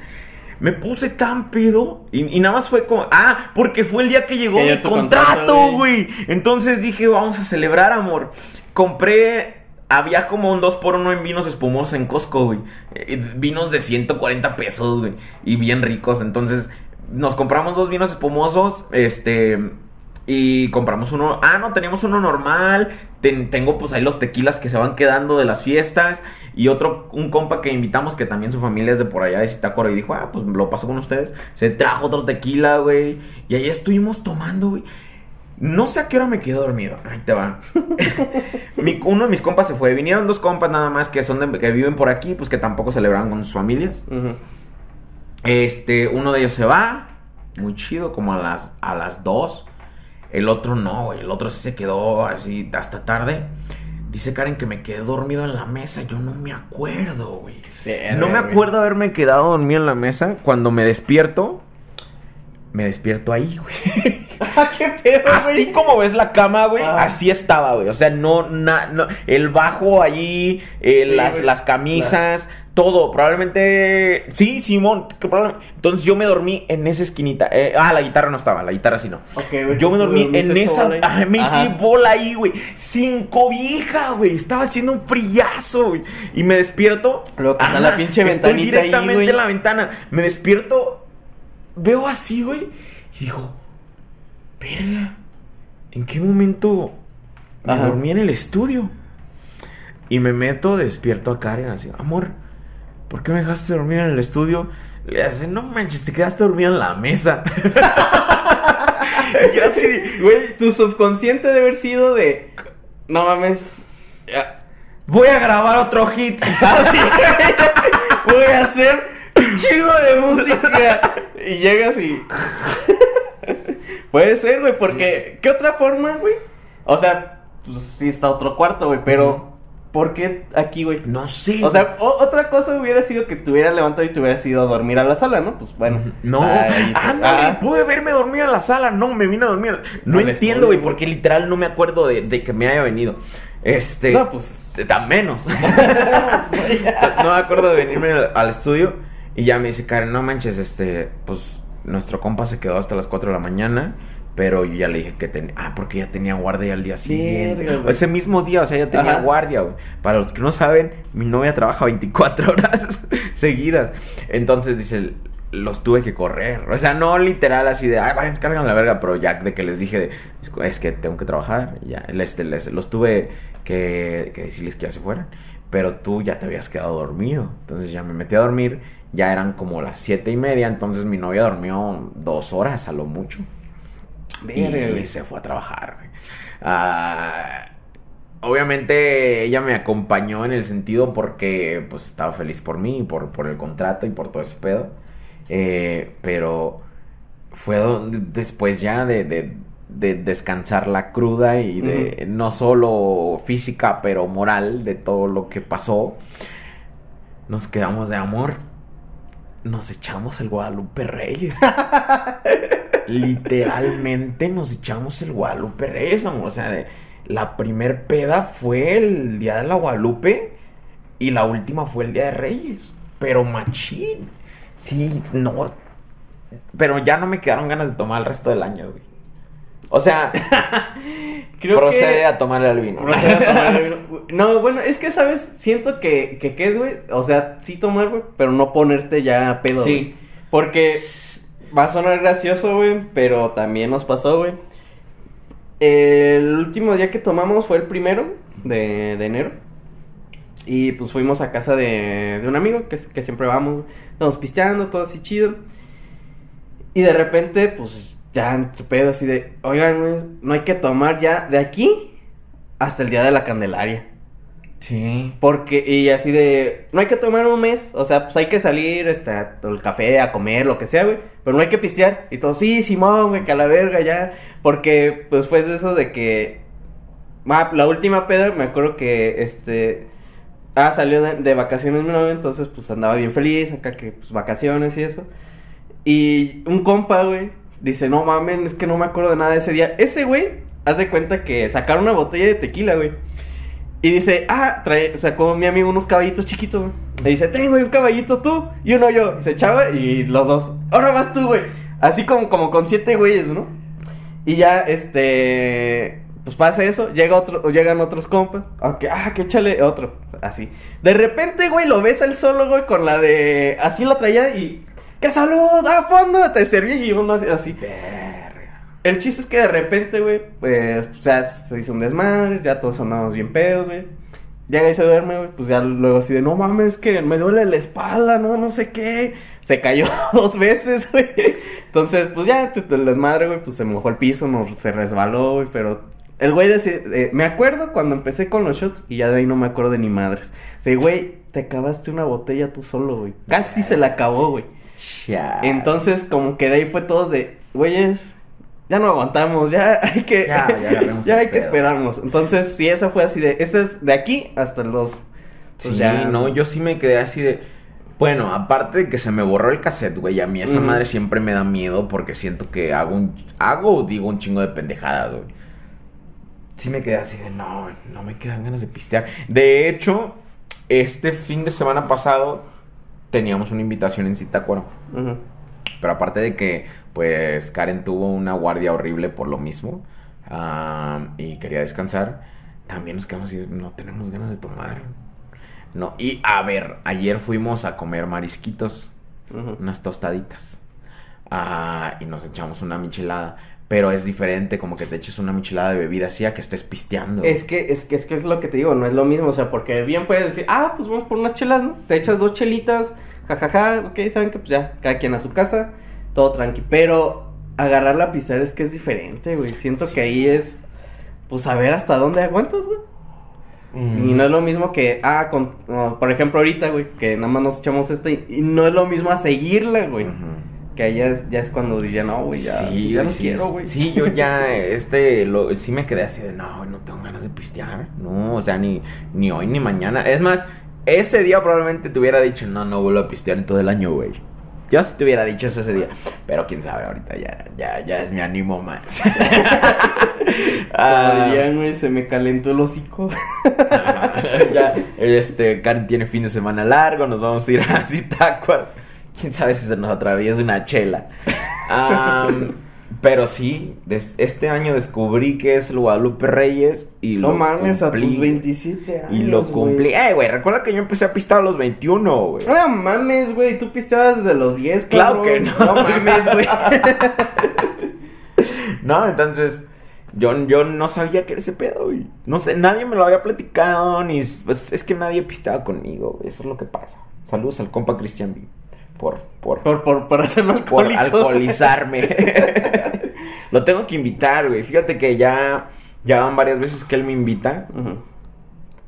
Me puse tan pedo y, y nada más fue como... Ah, porque fue el día que llegó Que mi contrato, güey. Entonces dije, vamos a celebrar, amor. Compré. Había como un 2x1 en vinos espumosos en Costco, güey. Eh, Vinos de 140 pesos, güey. Y bien ricos. Entonces, nos compramos dos vinos espumosos. Este. Y compramos uno. Ah, no, teníamos uno normal. Ten- tengo pues ahí los tequilas que se van quedando de las fiestas. Y otro, un compa que invitamos que también su familia es de por allá de Zitácuaro. Y dijo, ah, pues lo paso con ustedes. Se trajo otro tequila, güey. Y ahí estuvimos tomando, güey. No sé a qué hora me quedé dormido. Ahí te va. Mi- uno de mis compas se fue. Vinieron dos compas nada más que son de- que viven por aquí, pues que tampoco celebraban con sus familias. Este, uno de ellos se va. Muy chido, como a las, a las 2. El otro no, güey. El otro sí se quedó así hasta tarde. Dice Karen que me quedé dormido en la mesa. Yo no me acuerdo, güey. No me acuerdo haberme quedado dormido en la mesa. Cuando me despierto, me despierto ahí, güey. Ah, qué pedo, Así güey. como ves la cama, güey, Ah. así estaba, güey. O sea, no, na- no, el bajo allí, eh, Sí, las, güey. las camisas, todo. Probablemente, sí, Simón. que Entonces yo me dormí en esa esquinita. Eh, ah, la guitarra no estaba, la guitarra sí no. Ok, güey. Yo me dormí ¿Dormiste en esa. ahí? ah, me hice Ajá. bola ahí, güey. Sin cobija, güey. Estaba haciendo un frillazo, güey. Y me despierto. Luego que está la pinche estoy ahí, directamente güey. en la ventana. Me despierto. Veo así, güey. Y digo, verga. ¿En qué momento me Ajá. dormí en el estudio? Y me meto, despierto a Karen así, amor, ¿por qué me dejaste dormir en el estudio? Le hace, no manches, te quedaste dormida en la mesa. y yo así, Güey, tu subconsciente debe haber sido de. No mames. ya, voy a grabar otro hit. Así, güey. Voy a hacer un chingo de música. Y llegas y. Puede ser, güey, porque. ¿Qué otra forma, güey? O sea, pues sí está otro cuarto, güey, pero. ¿Por qué aquí, güey? no sé. O sea, o- otra cosa hubiera sido que te hubieras levantado y te hubieras ido a dormir a la sala, ¿no? Pues bueno. No, Ahí- ándale, ah. pude haberme dormido en la sala. No, me vine a dormir. No Al entiendo, güey, güey. porque literal no me acuerdo de, de que me haya venido. Este. No, pues. Tan menos. no me acuerdo de venirme al, al estudio. Y ya me dice Karen, no manches, este. Pues nuestro compa se quedó hasta las 4 de la mañana. Pero yo ya le dije que tenía. Ah, porque ya tenía guardia al día siguiente. Güey. Ese mismo día, o sea, ya tenía Ajá. guardia, güey. Para los que no saben, mi novia trabaja 24 horas seguidas. Entonces dice, los tuve que correr. O sea, no literal así de, ay, vayan, cargan la verga. Pero ya de que les dije, de, es, que tengo que trabajar. Ya, les- los tuve que, que decirles que ya se fueran. Pero tú ya te habías quedado dormido. Entonces ya me metí a dormir. Ya eran como las siete y media. Entonces mi novia durmió dos horas a lo mucho. Verga, Y se fue a trabajar, güey. Ah, obviamente ella me acompañó en el sentido porque pues estaba feliz por mí, por, por el contrato y por todo ese pedo. Eh, pero fue donde- después ya de, de- de descansar la cruda y de no solo física, pero moral de todo lo que pasó. Nos quedamos de amor. Nos echamos el Guadalupe Reyes. Literalmente nos echamos el Guadalupe Reyes, amor. O sea, de- la primer peda fue el día de la Guadalupe y la última fue el día de Reyes. Pero machín. Sí, no. Pero ya no me quedaron ganas de tomar el resto del año, güey. O sea, Creo procede que... a tomarle al vino. Procede a tomar el vino. No, bueno, es que, ¿sabes? Siento que, que ¿qué es, güey? O sea, sí tomar, güey, pero no ponerte ya pedo, Sí. güey. Porque va a sonar gracioso, güey, pero también nos pasó, güey. El último día que tomamos fue el primero de, de enero. Y pues fuimos a casa de, de un amigo que, que siempre vamos. Estamos pisteando, todo así chido. Y de repente, pues ya entre pedo así de, oigan, no hay que tomar ya de aquí hasta el día de la Candelaria. Sí. Porque, y así de, no hay que tomar un mes, o sea, pues hay que salir, este, al café, a comer, lo que sea, güey, pero no hay que pistear. Y todo, sí, Simón, güey, que a la verga ya, porque, pues fue eso de que, la última peda, me acuerdo que, este, ah, salió de, vacaciones entonces, pues andaba bien feliz, acá que, pues, vacaciones y eso. Y un compa, güey, dice, no mamen, es que no me acuerdo de nada ese día. Ese güey, hace cuenta que sacaron una botella de tequila, güey. Y dice, ah, trae, sacó mi amigo unos caballitos chiquitos, güey. Le dice, tengo un caballito tú y uno yo. Y se echaba y los dos, ahora vas tú, güey. Así como, como con siete güeyes, ¿no? Y ya, este, pues pasa eso, llega otro, llegan otros compas. Ok, ah, que échale otro, así. De repente, güey, lo ves él solo, güey, con la de, así la traía y, ¡qué salud! ¡A fondo! Te serví y uno así. así. El chiste es que de repente, güey, pues, o sea, se hizo un desmadre, ya todos andamos bien pedos, güey. Llega y se duerme, güey, pues ya luego así de, no mames, que me duele la espalda, no, no sé qué. Se cayó dos veces, güey. Entonces, pues ya, el desmadre, güey, pues se mojó el piso, nos, se resbaló, güey, pero... El güey decía, eh, me acuerdo cuando empecé con los shots y ya de ahí no me acuerdo de ni madres. O sea, güey, te acabaste una botella tú solo, güey. Casi se la acabó, güey. Ya. Entonces, como que de ahí fue todos de, güeyes, ya no aguantamos, ya hay que, Ya, ya ya hay que esperarnos. Entonces, sí, eso fue así de, este es de aquí hasta el 2. Sí, no, yo sí me quedé así de. Bueno, aparte de que se me borró el cassette, güey, a mí esa madre siempre me da miedo porque siento que hago un. Hago o digo un chingo de pendejadas, güey. Sí me quedé así de, no, no me quedan ganas de pistear. De hecho, este fin de semana pasado teníamos una invitación en Zitácuaro. Pero aparte de que, pues, Karen tuvo una guardia horrible por lo mismo y quería descansar, también nos quedamos así, no tenemos ganas de tomar. No, y a ver, ayer fuimos a comer marisquitos, unas tostaditas, ah, y nos echamos una michelada. Pero es diferente, como que te eches una michelada de bebida así a que estés pisteando. Es que, es que, es que es lo que te digo, no es lo mismo, o sea, porque bien puedes decir, ah, pues vamos por unas chelas, ¿no? Te echas dos chelitas, jajaja, ok, saben que pues ya, cada quien a su casa, todo tranqui, pero agarrar la pizarra es que es diferente, güey, siento Sí. que ahí es, pues a ver hasta dónde aguantas, güey. Mm. Y no es lo mismo que, ah, con, no, por ejemplo, ahorita, güey, que nada más nos echamos esto y, y no es lo mismo a seguirla, güey. Que ahí ya es, ya es cuando diría, no, güey, ya, sí, ya no sí, quiero, güey. Sí, yo ya, este, lo, sí me quedé así de, no, güey, no tengo ganas de pistear. No, o sea, ni, ni hoy ni mañana. Es más, ese día probablemente te hubiera dicho, no, no vuelvo a pistear en todo el año, güey. Yo sí te hubiera dicho eso ese día. Pero quién sabe, ahorita ya, ya, ya es mi ánimo más. Ah, dirían, güey, se me calentó el hocico. ya, este, Karen tiene fin de semana largo, nos vamos a ir a Zitácuaro. Quién sabe si se nos atraviesa una chela. Pero sí, des- este año descubrí que es el Guadalupe Reyes y No lo mames, a cumplí. tus 27 años. Y lo cumplí. Eh, güey, recuerda que yo empecé a pistar a los 21, güey. No mames, güey, tú pisteabas desde los 10, Claro cabrón. que no. No mames, güey. No, entonces yo, yo no sabía que era ese pedo, güey. No sé, nadie me lo había platicado, ni... pues, es que nadie pistaba conmigo, güey. Eso es lo que pasa. Saludos al compa Cristian B. Por, por, Por, por, por hacerlo por alcohólico. alcoholizarme. lo tengo que invitar, güey. Fíjate que ya, ya van varias veces que él me invita.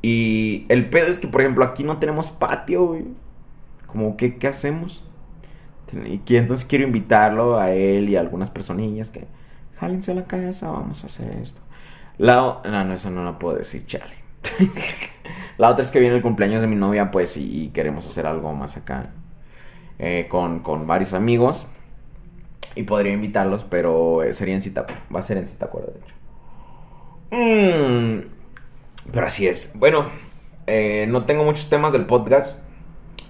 Y el pedo es que, por ejemplo, aquí no tenemos patio, güey. Como que, ¿qué hacemos? Y que entonces quiero invitarlo a él y a algunas personillas que jálense a la casa, vamos a hacer esto. La no, no, eso no lo puedo decir, chale. la otra es que viene el cumpleaños de mi novia, pues, y, y queremos hacer algo más acá. Eh, con, con varios amigos. Y podría invitarlos, pero eh, sería en Zitácuaro. Va a ser en Zitácuaro, de hecho. Mm, pero así es. Bueno, eh, no tengo muchos temas del podcast.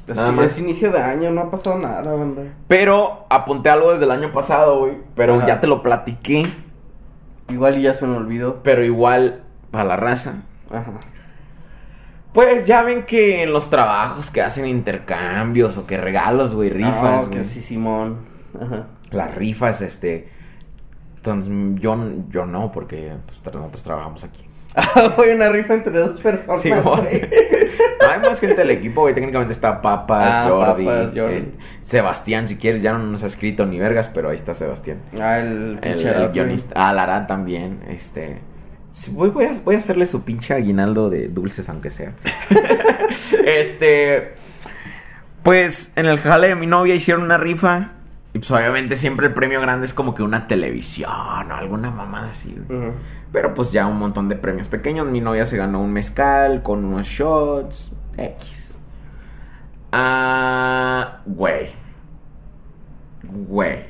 Nada más. Es inicio de año, no ha pasado nada, banda. Pero apunté algo desde el año pasado, güey. Pero Ajá. ya te lo platiqué. Igual y ya se me olvidó. Pero igual, para la raza. Ajá. Pues ya ven que en los trabajos que hacen intercambios o que regalos, güey, rifas. Ah, que sí, Simón. Ajá. Las rifas, este. Entonces, yo, yo no, porque pues, nosotros trabajamos aquí. Fue una rifa entre dos personas. Güey. No hay más gente del equipo, güey. Técnicamente está Papas, Ah, Jordi, Papas, Jordi. este, Sebastián, si quieres, ya no nos ha escrito ni vergas, pero ahí está Sebastián. Ah, el El, el guionista. Ah, Lara también. Este. Voy, voy a, voy a hacerle su pinche aguinaldo de dulces, aunque sea. este. Pues en el jale de mi novia hicieron una rifa. Y pues obviamente siempre el premio grande es como que una televisión o alguna mamada así. Pero pues ya un montón de premios pequeños. Mi novia se ganó un mezcal con unos shots. X. Ah, güey. Güey.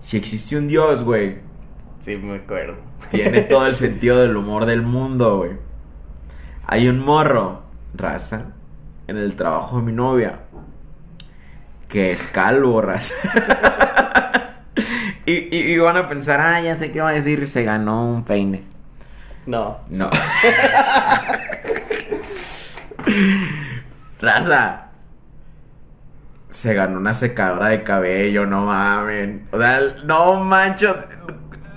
Si existe un Dios, güey, Sí, me acuerdo. tiene todo el sentido del humor del mundo, güey. Hay un morro, raza, en el trabajo de mi novia, que es calvo, raza. y, y, y van a pensar, ah, ya sé qué va a decir, se ganó un peine. No. No. Raza. Se ganó una secadora de cabello, no mamen. O sea, no mancho.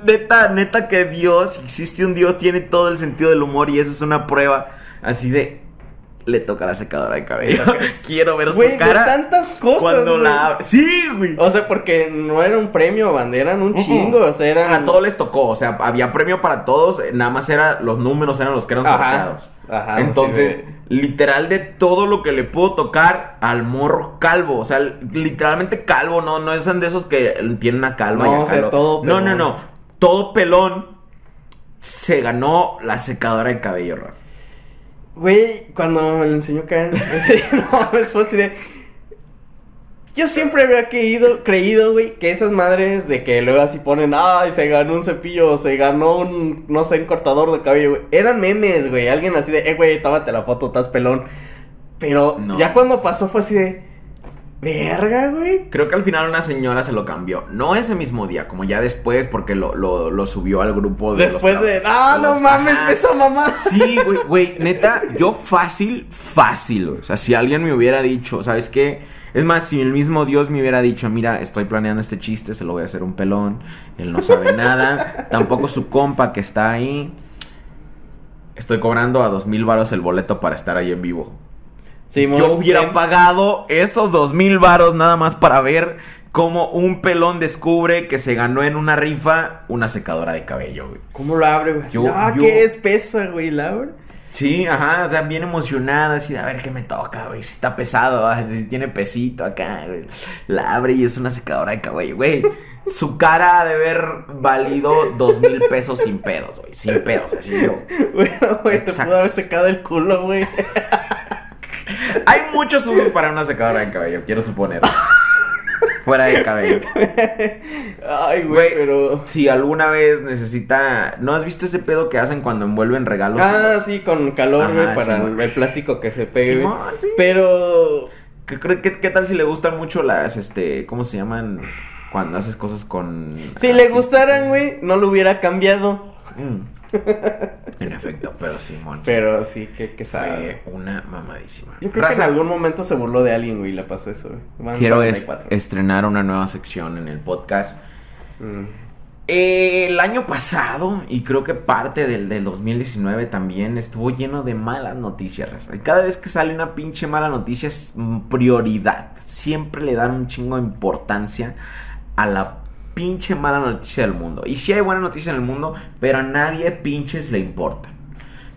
Neta, neta que Dios, si existe un Dios, tiene todo el sentido del humor y esa es una prueba así de... Le toca la secadora de cabello. Quiero ver Güey, su de cara tantas cosas. cuando güey. la. Sí, güey. O sea, porque no era un premio, bandera, eran un chingo. O sea, eran. A todos les tocó, o sea, había premio para todos, nada más era los números eran los que eran Ajá, sorteados. ajá, Entonces, literal de todo lo que le pudo tocar al morro calvo, o sea, literalmente calvo, no no es de esos que tienen una calva No, y o sea, No, no, no, todo pelón se ganó la secadora de cabello, Raz. Güey, cuando me lo enseñó Karen, ese no, es de. Yo siempre había creído, creído, güey, que esas madres de que luego así ponen, ay, se ganó un cepillo, se ganó un, no sé, un cortador de cabello, güey. Eran memes, güey. Alguien así de, eh, güey, tómate la foto, estás pelón. Pero No. ya cuando pasó fue así de, verga, güey. Creo que al final una señora se lo cambió. No ese mismo día, como ya después, porque lo, lo, lo subió al grupo de Después de, ah, no los- mames, Ajá. esa mamá. Sí, güey, güey, neta, yo fácil, fácil. O sea, si alguien me hubiera dicho, ¿sabes qué? Es más, si el mismo Dios me hubiera dicho, mira, estoy planeando este chiste, se lo voy a hacer un pelón, él no sabe nada, tampoco su compa que está ahí. Estoy cobrando a dos mil varos el boleto para estar ahí en vivo. Sí, Yo hubiera pagado esos dos mil varos nada más para ver cómo un pelón descubre que se ganó en una rifa una secadora de cabello, güey. ¿Cómo lo abre, güey? Yo- ah, yo- qué espesa, güey, la abre. Sí, ajá, o sea, bien emocionada, así de a ver qué me toca, güey. Si está pesado, ah, si tiene pesito acá, güey. La abre y es una secadora de cabello, güey. Su cara ha de haber valido dos mil pesos sin pedos, güey. Sin pedos, así yo. Bueno, güey, te pudo haber secado el culo, güey. Hay muchos usos para una secadora de cabello, quiero suponer. Fuera de cabello. Ay, güey, pero. Si alguna vez necesita. ¿No has visto ese pedo que hacen cuando envuelven regalos? Ah, sí, con calor, güey, para sí, el, plástico que se pegue. Simón, sí. Pero. ¿Qué, cree- qué, qué tal si le gustan mucho las, este, ¿cómo se llaman? cuando haces cosas con... Si le gustaran, güey, no lo hubiera cambiado. Mm. En efecto, pero sí, mon. Pero sí, que, que sabe. Fue una mamadísima. Yo creo que en algún momento se burló de alguien, güey, y le pasó eso, güey. Quiero es- 44. estrenar una nueva sección en el podcast. Mm. Eh, el año pasado, y creo que parte del, del 2019 también, estuvo lleno de malas noticias. raza. Y cada vez que sale una pinche mala noticia es prioridad. Siempre le dan un chingo de importancia a la pinche mala noticia del mundo. Y sí hay buena noticia en el mundo, pero a nadie pinches le importa.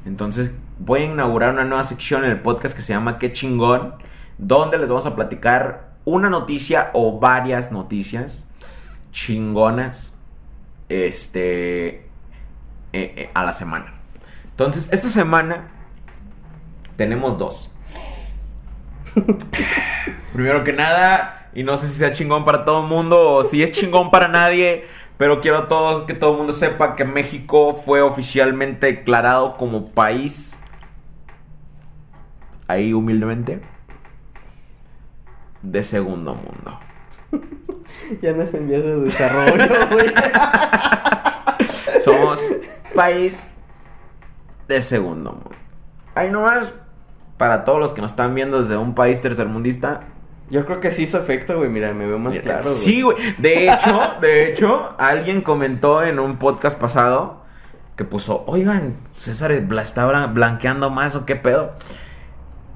Entonces voy a inaugurar una nueva sección en el podcast que se llama Qué chingón, donde les vamos a platicar una noticia o varias noticias chingonas este eh, eh, a la semana. Entonces, esta semana tenemos dos. Primero que nada, y no sé si sea chingón para todo el mundo o si es chingón para nadie, pero quiero todo, que todo el mundo sepa que México fue oficialmente declarado como país, ahí humildemente, de segundo mundo. Ya no es en vías de desarrollo, güey. Somos país de segundo mundo. Ahí nomás, para todos los que nos están viendo desde un país tercermundista. Yo creo que sí hizo efecto, güey. Mira, me veo más claro, güey. Sí, güey. De hecho, de hecho, alguien comentó en un podcast pasado que puso, oigan, César está blan- blanqueando más o qué pedo.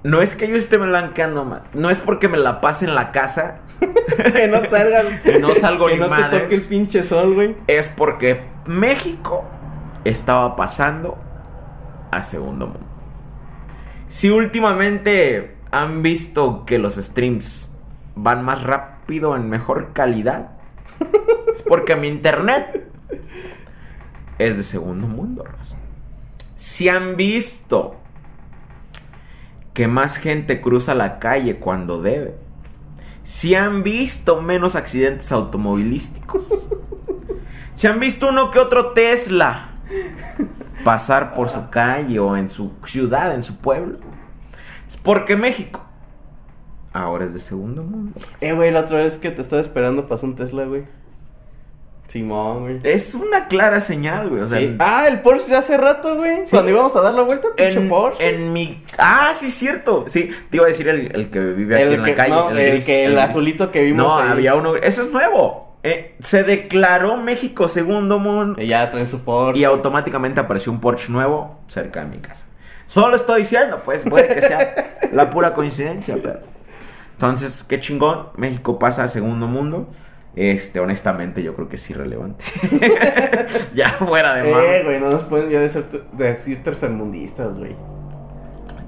No es que yo esté blanqueando más. No es porque me la pase en la casa. que no salgan. Que no salgo que ni no te madres. toque el pinche sol, güey. es porque México estaba pasando a segundo mundo. Si últimamente han visto que los streams van más rápido en mejor calidad, es porque mi internet es de segundo mundo. Si han visto que más gente cruza la calle cuando debe, si han visto menos accidentes automovilísticos, si han visto uno que otro Tesla pasar por su calle o en su ciudad, en su pueblo, es porque México ahora es de segundo mundo. Eh, güey, la otra vez que te estaba esperando pasó un Tesla, güey. Simón, güey. Es una clara señal, güey. O sea, Sí. Ah, el Porsche de hace rato, güey. Sí. Cuando íbamos a dar la vuelta, el pinche en, Porsche. en mi... Ah, sí, cierto. Sí, te iba a decir el, el que vive aquí el en la que- calle. no, el, gris, que el, gris. azulito que vimos. No, ahí. había uno... Eso es nuevo. Eh, se declaró México segundo mundo. Y ya traen su Porsche. Y automáticamente apareció un Porsche nuevo cerca de mi casa. Solo estoy diciendo, pues puede que sea la pura coincidencia, pero. Entonces, qué chingón. México pasa a segundo mundo. Este, honestamente, yo creo que es irrelevante. ya fuera de Eh, güey, no nos pueden ya decir, decir tercermundistas, güey.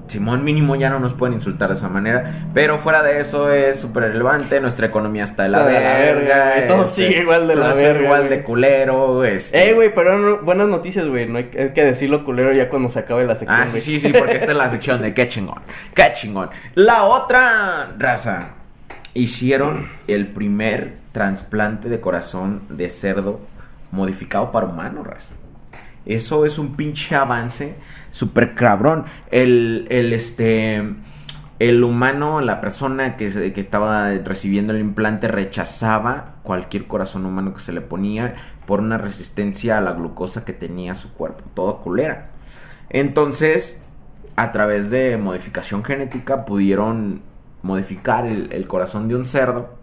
Simón mínimo ya no nos pueden insultar de esa manera. Pero fuera de eso es súper relevante. Nuestra economía está de la Está de la verga. verga. Todo este, sigue igual de la verga, igual güey. de culero. Este. Eh, güey, pero no- buenas noticias, güey. No hay, hay que decirlo culero ya cuando se acabe la sección, Ah, sí, sí, sí, porque esta es la sección de qué chingón. Qué chingón. La otra raza. Hicieron el primer trasplante de corazón de cerdo modificado para humano, raza. Eso es un pinche avance súper cabrón. El, el, este, el humano, la persona que, que estaba recibiendo el implante rechazaba cualquier corazón humano que se le ponía por una resistencia a la glucosa que tenía su cuerpo, todo culera. Entonces, a través de modificación genética pudieron modificar el, el corazón de un cerdo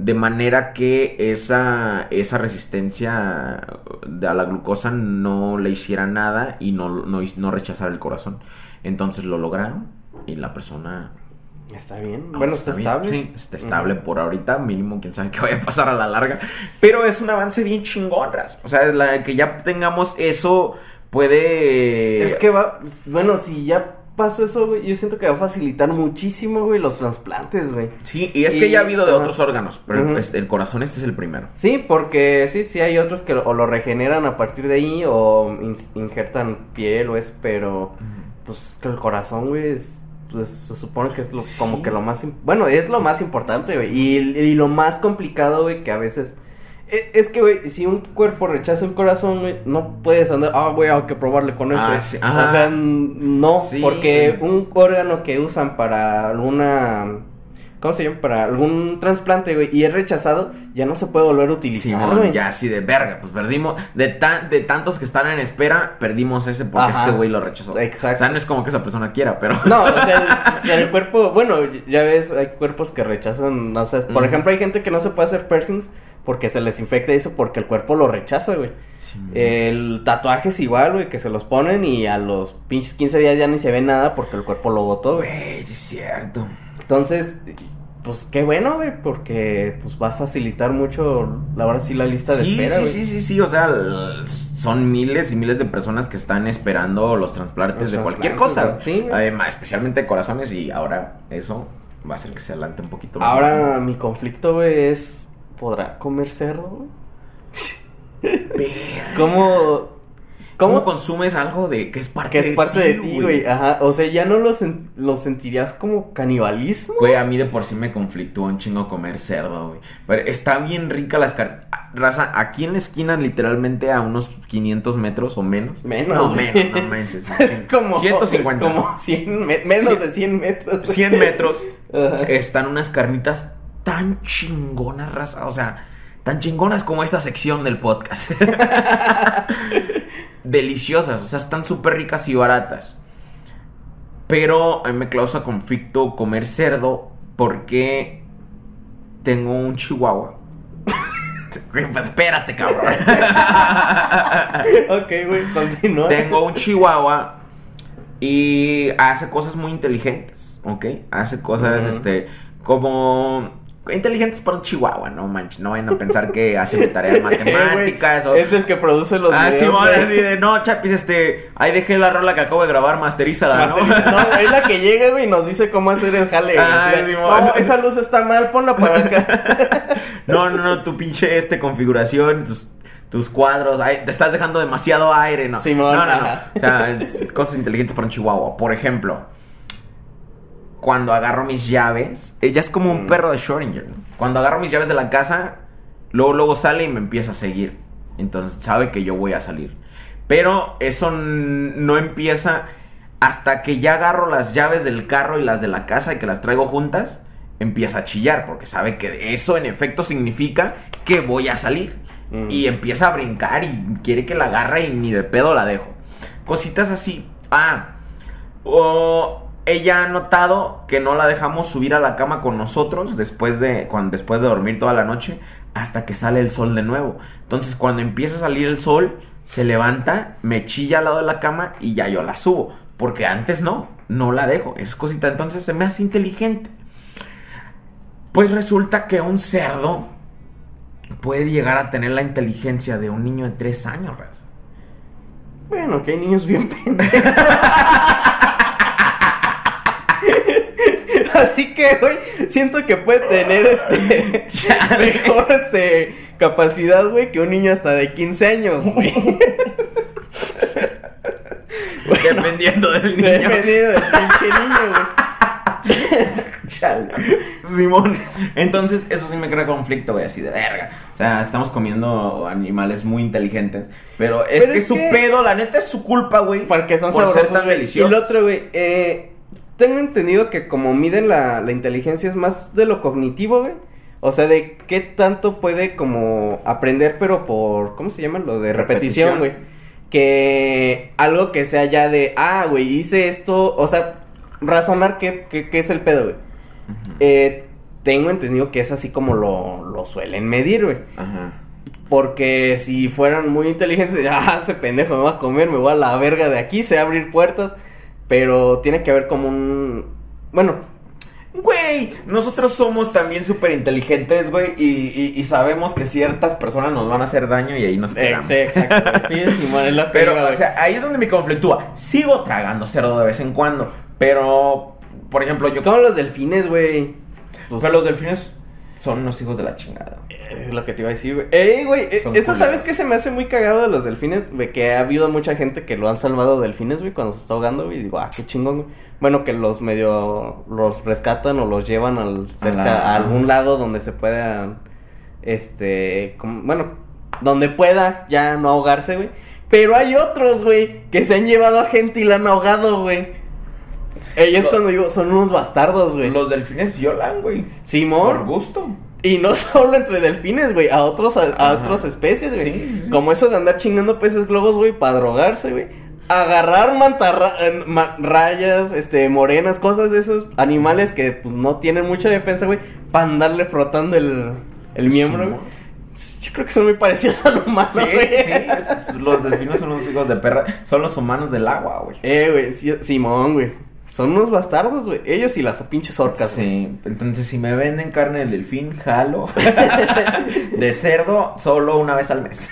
de manera que esa, esa resistencia a la glucosa no le hiciera nada y no, no, no rechazara el corazón. Entonces lo lograron y la persona... Está bien. ahora bueno, está, bien. estable. Sí, está estable por ahorita, mínimo, quién sabe qué vaya a pasar a la larga. Pero es un avance bien chingón. O sea, la, que ya tengamos eso puede... Es que va. Bueno, si ya pasó eso, güey, yo siento que va a facilitar muchísimo, güey, los trasplantes, güey. Sí, y es Y- que ya ha habido de ajá. otros órganos, pero este, el corazón este es el primero. Sí, porque sí, sí hay otros que lo- o lo regeneran a partir de ahí o in- injertan piel o eso, pero pues que el corazón, güey, es, pues se supone que es lo, Sí. como que lo más, bueno, es lo más importante, güey, y, y lo más complicado, güey, que a veces, es, que, güey, si un cuerpo rechaza el corazón, güey, no puedes andar, ah, güey, hay que probarle con esto, Ah, sí, o sea, no, Sí. porque un órgano que usan para alguna ¿cómo se llama? Para algún trasplante, güey, y es rechazado, ya no se puede volver a utilizar, güey. ya así de verga, pues perdimos, de, tan, de tantos que están en espera, perdimos ese porque Ajá. este güey lo rechazó. Exacto. O sea, no es como que esa persona quiera, pero... No, o sea, el, cuerpo, bueno, ya ves, hay cuerpos que rechazan, o sea, por ejemplo, hay gente que no se puede hacer piercings porque se les infecta eso porque el cuerpo lo rechaza, güey. Simón. El tatuaje es igual, güey, que se los ponen y a los pinches 15 días ya ni se ve nada porque el cuerpo lo botó, güey. Sí es cierto. Entonces, pues qué bueno, güey, porque pues va a facilitar mucho, ahora sí, la lista de Sí, espera, sí, sí, sí, sí, o sea, son miles y miles de personas que están esperando los trasplantes Los de cualquier cosa. Sí, güey. Además, especialmente de corazones y ahora eso va a hacer que se adelante un poquito más. Ahora mi conflicto, güey, es, ¿podrá comer cerdo. ¿Cómo, ¿Cómo cómo consumes algo de que es parte que es de parte ti, de ti, güey? Ajá, o sea, ya no lo, sen- lo sentirías como canibalismo. Güey, a mí de por sí me conflictúa un chingo comer cerdo, güey. Pero está bien rica las. Raza, aquí en la esquina, literalmente a unos 500 metros o menos. Menos, No, menos, no manches. Es como 150. Como 100 me- menos de 100 metros. 100 metros Ajá. están unas carnitas tan chingonas, raza. O sea, tan chingonas como esta sección del podcast. Deliciosas, o sea, están súper ricas y baratas. Pero a mí me causa conflicto comer cerdo porque tengo un chihuahua. Pues espérate, cabrón. ok, güey, continúa. Tengo un chihuahua y hace cosas muy inteligentes, ¿ok? Hace cosas, este, como inteligentes para un chihuahua, no manches, no vayan a pensar que hace tareas matemáticas o... Es el que produce los Ah, videos. Simón, güey. así de, no, Chapis, este, ahí dejé la rola que acabo de grabar, masterízala. Masteriza- No, es la que llega, güey, y nos dice cómo hacer el jale. Simón. no, esa luz está mal, ponla para acá. No, no, no, tu pinche, este, configuración, tus... Tus cuadros, ay, te estás dejando demasiado aire, ¿no? Simón, no, no, no. O sea, cosas inteligentes para un chihuahua. Por ejemplo, cuando agarro mis llaves, ella es como un Mm. perro de Schrödinger. ¿no? Cuando agarro mis llaves de la casa, luego, luego sale y me empieza a seguir. Entonces sabe que yo voy a salir. Pero eso no empieza hasta que ya agarro las llaves del carro y las de la casa y que las traigo juntas. Empieza a chillar porque sabe que eso en efecto significa que voy a salir. Mm. Y empieza a brincar y quiere que la agarre y ni de pedo la dejo. Cositas así. Ah, o ella ha notado que no la dejamos subir a la cama con nosotros después de, cuando, después de dormir toda la noche hasta que sale el sol de nuevo. Entonces cuando empieza a salir el sol, se levanta, me chilla al lado de la cama y ya yo la subo. Porque antes no, no la dejo. Es cosita, entonces se me hace inteligente. Pues resulta que un cerdo puede llegar a tener la inteligencia de un niño de 3 años, raza. Bueno, que hay niños bien pendejos. Así que, güey, siento que puede tener este mejor este capacidad, güey, que un niño hasta de 15 años, güey. Dependiendo del niño. Dependiendo del pinche niño, güey. Chale. Simón. Entonces, eso sí me crea conflicto, güey, así de verga. O sea, estamos comiendo animales muy inteligentes. Pero es Pero que es su que- pedo, la neta es su culpa, güey. Porque son por sabrosos, ser tan deliciosos. Y lo otro, güey, eh, tengo entendido que como miden la, la inteligencia es más de lo cognitivo, güey. O sea, de qué tanto puede como aprender, pero por, ¿cómo se llama? Lo de repetición, güey. Que algo que sea ya de, ah, güey, hice esto, o sea, razonar qué, qué, qué es el pedo, güey. Eh, tengo entendido que es así como lo, lo suelen medir, güey. Ajá. Porque si fueran muy inteligentes, dirían, ah, ese pendejo me va a comer, me voy a la verga de aquí, sé abrir puertas. Pero tiene que haber como un. Bueno, Güey, nosotros somos también súper inteligentes, güey, y, y- y sabemos que ciertas personas nos van a hacer daño y ahí nos eh, quedamos. sí, exacto. Sí, Simón, es que Pero, o sea, ahí es donde me conflictúa. Sigo tragando cerdo de vez en cuando, pero, por ejemplo, yo... Es como los delfines, güey. Pues, Pero los delfines son unos hijos de la chingada. Es lo que te iba a decir, güey. Ey, güey, eh, Son eso sabes que se me hace muy cagado de los delfines, güey, que ha habido mucha gente que lo han salvado delfines, güey, cuando se está ahogando, güey, y digo, ah, qué chingón, güey. Bueno, que los medio los rescatan o los llevan al cerca la- a algún lado donde se puedan este, como- bueno, donde pueda ya no ahogarse, güey. Pero hay otros, güey, que se han llevado a gente y la han ahogado, güey. Es Lo- cuando digo, son unos bastardos, güey. Los delfines violan, güey. Por Simón. gusto. Y no solo entre delfines, güey, a otros a, otras especies, güey. Sí. Como eso de andar chingando peces globos, güey, para drogarse, güey. Agarrar mantarra eh, ma- rayas, este, morenas, cosas de esos animales que pues no tienen mucha defensa, güey, para andarle frotando el, el miembro, Sí, güey. Yo creo que son muy parecidos a los humanos, Sí, güey. sí, es- los delfines son los hijos de perra. Son los humanos del agua, güey. Eh, güey, Simón, güey. Son unos bastardos, güey. Ellos y las pinches orcas. Sí, entonces si me venden carne de delfín, jalo. de cerdo, solo una vez al mes.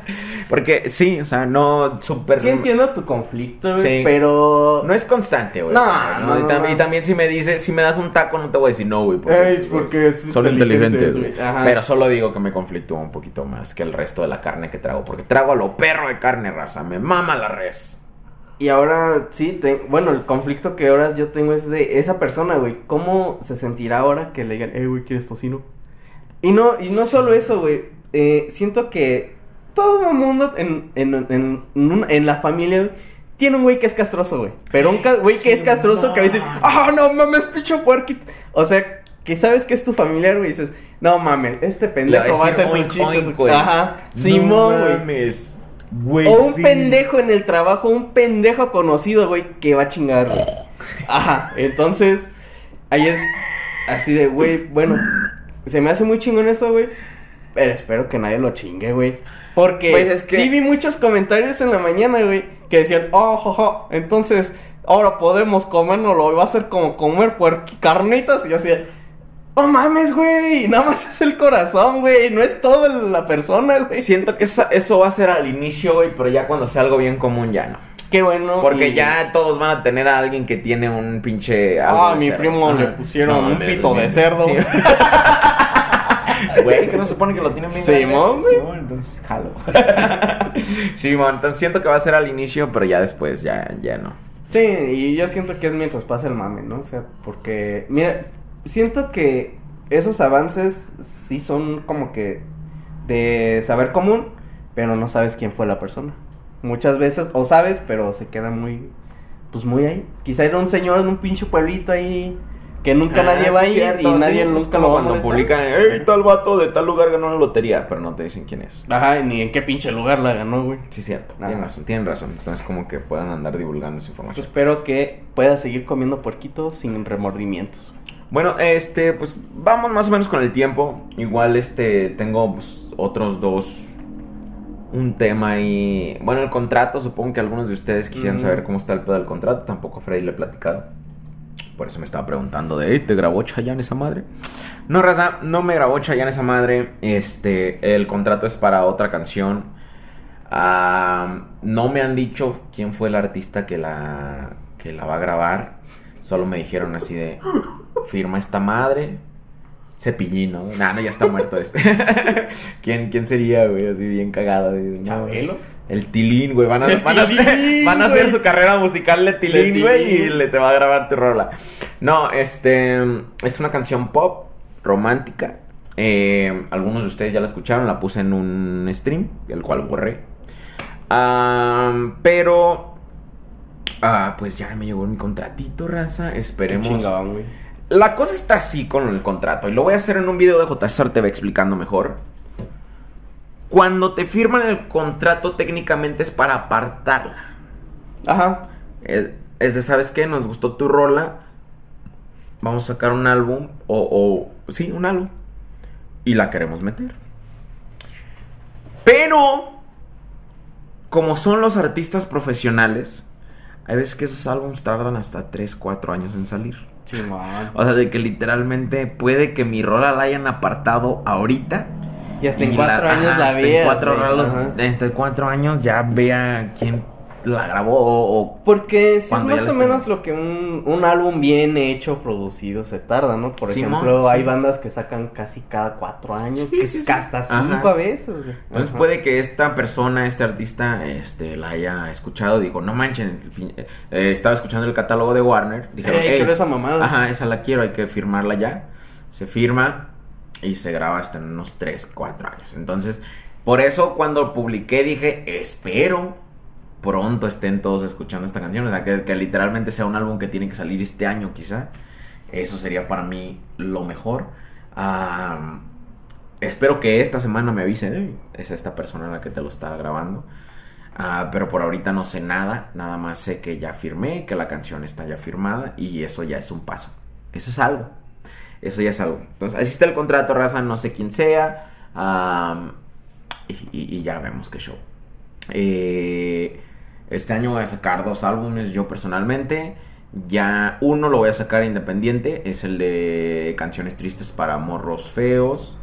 Porque sí, o sea, no súper. Sí entiendo tu conflicto, güey, Sí. pero... No es constante, güey. No, o sea, no, Y, no, tam- no. y también si me dices, si me das un taco, no te voy a decir no, güey. Eh, es porque son inteligentes, güey. Pero solo digo que me conflictúa un poquito más que el resto de la carne que trago. Porque trago a lo perro de carne, raza. Me mama la res. Y ahora sí, te- bueno, el conflicto que ahora yo tengo es de esa persona, güey. ¿Cómo se sentirá ahora que le digan, eh, güey, ¿quieres tocino? Y no, y no Sí. solo eso, güey. Eh, siento que todo el mundo en, en, en, en la familia güey, tiene un güey que es castroso, güey. Pero un güey que es castroso que a decir, man. ah, no mames, picho puerquito. O sea, que sabes que es tu familiar, güey, y dices, no mames, este pendejo va a hacer sus chistes. oink, güey. Ajá, No Simón, güey. Güey, O un sí. pendejo en el trabajo, un pendejo conocido, güey, que va a chingar, güey. Ajá, entonces, ahí es así de, güey, bueno, se me hace muy chingón eso, güey. Pero espero que nadie lo chingue, güey. Porque Pues es que- sí vi muchos comentarios en la mañana, güey, que decían, oh, jojo, entonces ahora podemos comérnoslo, va a ser como comer puerqui carnitas. Y yo así, oh mames, güey, nada más es el corazón, güey, no es toda la persona, güey. Siento que esa- eso va a ser al inicio, güey, pero ya cuando sea algo bien común ya no. Qué bueno. Porque y- ya todos van a tener a alguien que tiene un pinche. algo Ah, de mi cerdo. primo le pusieron un mames, pito de cerdo. Sí. Güey, que no se supone que lo tienen bien Simón. Simón, entonces jalo. Simón, entonces siento que va a ser al inicio, pero ya después ya, ya no. Sí, y yo siento que es mientras pasa el mame, ¿no? O sea, porque, mira, siento que esos avances sí son como que de saber común, pero no sabes quién fue la persona. Muchas veces, o sabes, pero se queda muy, pues muy ahí. Quizá era un señor en un pinche pueblito ahí que nunca Ah, nadie va a ir cierto, y nadie sí, es nunca lo va a cuando publican, hey, tal vato de tal lugar ganó la lotería, pero no te dicen quién es. Ajá, ni en qué pinche lugar la ganó, güey. Sí, cierto. Tienen razón, tienen razón. Entonces, como que puedan andar divulgando esa Yo información. espero que pueda seguir comiendo puerquito sin remordimientos. Bueno, este, pues vamos más o menos con el tiempo. Igual, este, tengo pues, otros dos. Un tema ahí. Bueno, el contrato, supongo que algunos de ustedes quisieran Mm. saber cómo está el pedo del contrato. Tampoco Freddy le he platicado. Por eso me estaba preguntando de, "Ey, ¿te grabó Chayanne esa madre? No, raza, no me grabó Chayanne esa madre. Este, el contrato es para otra canción. No me han dicho quién fue el artista que la, que la va a grabar. Solo me dijeron así de, firma esta madre. Cepillín, ¿no? Nah, no, ya está muerto este. ¿Quién, ¿Quién sería, güey? Así bien no, ¿Chabelo? El Tilín, güey. Van a, van a hacer, van a hacer su carrera musical de Tilín, güey. Y le te va a grabar tu rola. No, este. Es una canción pop, romántica. Eh, algunos de ustedes ya la escucharon. La puse en un stream, el cual borré. Pero. Ah, pues ya me llegó mi contratito, raza. Esperemos. Chingaban, güey. La cosa está así con el contrato. Y lo voy a hacer en un video de JSR TV explicando mejor. Cuando te firman el contrato, técnicamente es para apartarla. Ajá. Es, es de, ¿sabes qué? Nos gustó tu rola. Vamos a sacar un álbum. O, o sí, un álbum. Y la queremos meter. Pero, como son los artistas profesionales, hay veces que esos álbumes tardan hasta 3, 4 años en salir. O sea, de que literalmente puede que mi rola la hayan apartado ahorita. Y hasta en cuatro años ajá, la hasta en güey. cuatro años ya vea quién la grabó o, Porque si es más o menos lo que un, un álbum bien hecho, producido, se tarda, ¿no? Por Simón, ejemplo, hay bandas que sacan casi cada cuatro años, Sí, que es hasta Ajá. cinco a veces, güey. Entonces Ajá. puede que esta persona, este artista, este, la haya escuchado, dijo, no manchen, fin- eh, estaba escuchando el catálogo de Warner, dijeron, Ey, "Ey, quiero esa mamada. Ajá, esa la quiero, hay que firmarla ya. Se firma y se graba hasta en unos 3, 4 años. Entonces, por eso cuando publiqué dije, espero pronto estén todos escuchando esta canción. O sea, que, que literalmente sea un álbum que tiene que salir este año, quizá. Eso sería para mí lo mejor. Espero que esta semana me avisen. "Ey, es esta persona la que te lo está grabando. Ah, pero por ahorita no sé nada. Nada más sé que ya firmé, que la canción está ya firmada. Y eso ya es un paso. Eso es algo. Eso ya es algo. Entonces, así está el contrato, raza. No sé quién sea. Y, y- y ya vemos qué show. Eh, este año voy a sacar dos álbumes yo personalmente. Ya uno lo voy a sacar independiente. Es el de Canciones Tristes para Morros Feos.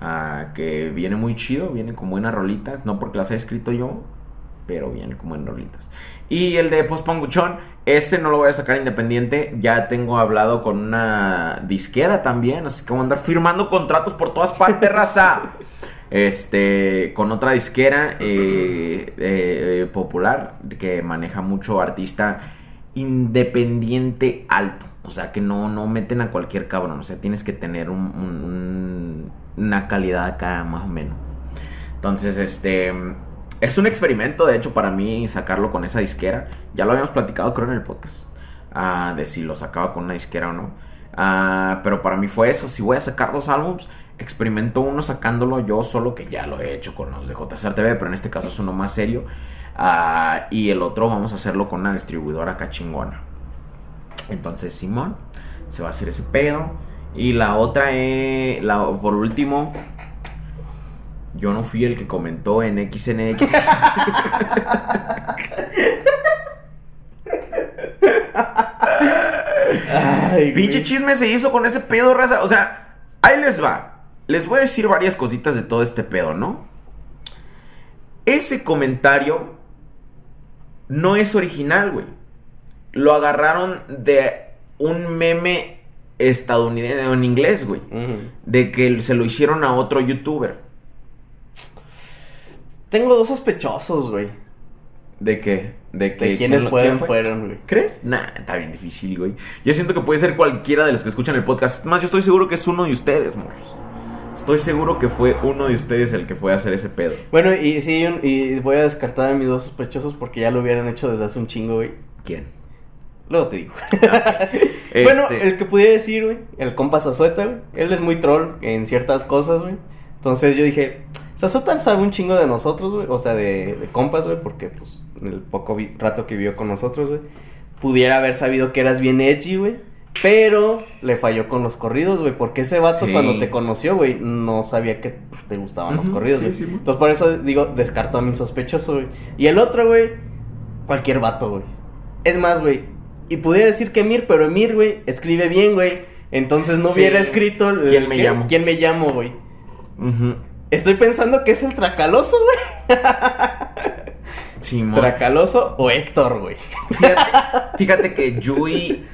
ah, que viene muy chido. Viene con buenas rolitas. No porque las haya escrito yo. Pero viene con buenas rolitas. Y el de Post Ponguchón. Ese no lo voy a sacar independiente. Ya tengo hablado con una disquera también. Así que voy a andar firmando contratos por todas partes, raza. Este, con otra disquera eh, eh, popular que maneja mucho artista independiente alto. O sea, que no, no meten a cualquier cabrón. O sea, tienes que tener un- un- un- una calidad acá más o menos. Entonces, este... Es un experimento, de hecho, para mí sacarlo con esa disquera. Ya lo habíamos platicado, creo, en el podcast. ah, de si lo sacaba con una disquera o no. Ah, pero para mí fue eso. Si voy a sacar dos álbums, experimento uno sacándolo yo solo, que ya lo he hecho con los de JSR TV, pero en este caso es uno más serio. Ah, y el otro vamos a hacerlo con una distribuidora acá chingona. Entonces, Simón, se va a hacer ese pedo. Y la otra es, la, por último, yo no fui el que comentó en XNX. Ay, Pinche chisme se hizo con ese pedo, raza. O sea, ahí les va. Les voy a decir varias cositas de todo este pedo, ¿no? Ese comentario no es original, güey. Lo agarraron de un meme estadounidense en inglés, güey. De que se lo hicieron a otro youtuber. Tengo dos sospechosos, güey. ¿De qué? De que De quiénes fueron, fue? fueron, güey. ¿Crees? Nah, está bien difícil, güey. Yo siento que puede ser cualquiera de los que escuchan el podcast. Más, yo estoy seguro que es uno de ustedes, morros. Estoy seguro que fue uno de ustedes el que fue a hacer ese pedo. Bueno, y sí, y voy a descartar a mis dos sospechosos porque ya lo hubieran hecho desde hace un chingo, güey. ¿Quién? Luego te digo. Este, Bueno, el que pudiera decir, güey, el compa Sazueta, güey. Él es muy troll en ciertas cosas, güey. Entonces yo dije, Sazueta sabe un chingo de nosotros, güey. O sea, de, de compas, güey, porque pues en el poco rato que vivió con nosotros, güey. Pudiera haber sabido que eras bien edgy, güey. Pero le falló con los corridos, güey. Porque ese vato Sí. cuando te conoció, güey, no sabía que te gustaban los corridos, sí, güey. sí. Entonces por eso digo, descarto a mi sospechoso, güey. Y el otro, güey, cualquier vato, güey. Es más, güey. Y pudiera decir que Emir, pero Emir, güey, escribe bien, güey. Entonces no hubiera escrito el- ¿Quién me llamo? ¿Quién me llamo, güey? Estoy pensando que es el Tracaloso, güey. Simón. Tracaloso o Héctor, güey. Fíjate, fíjate que Yui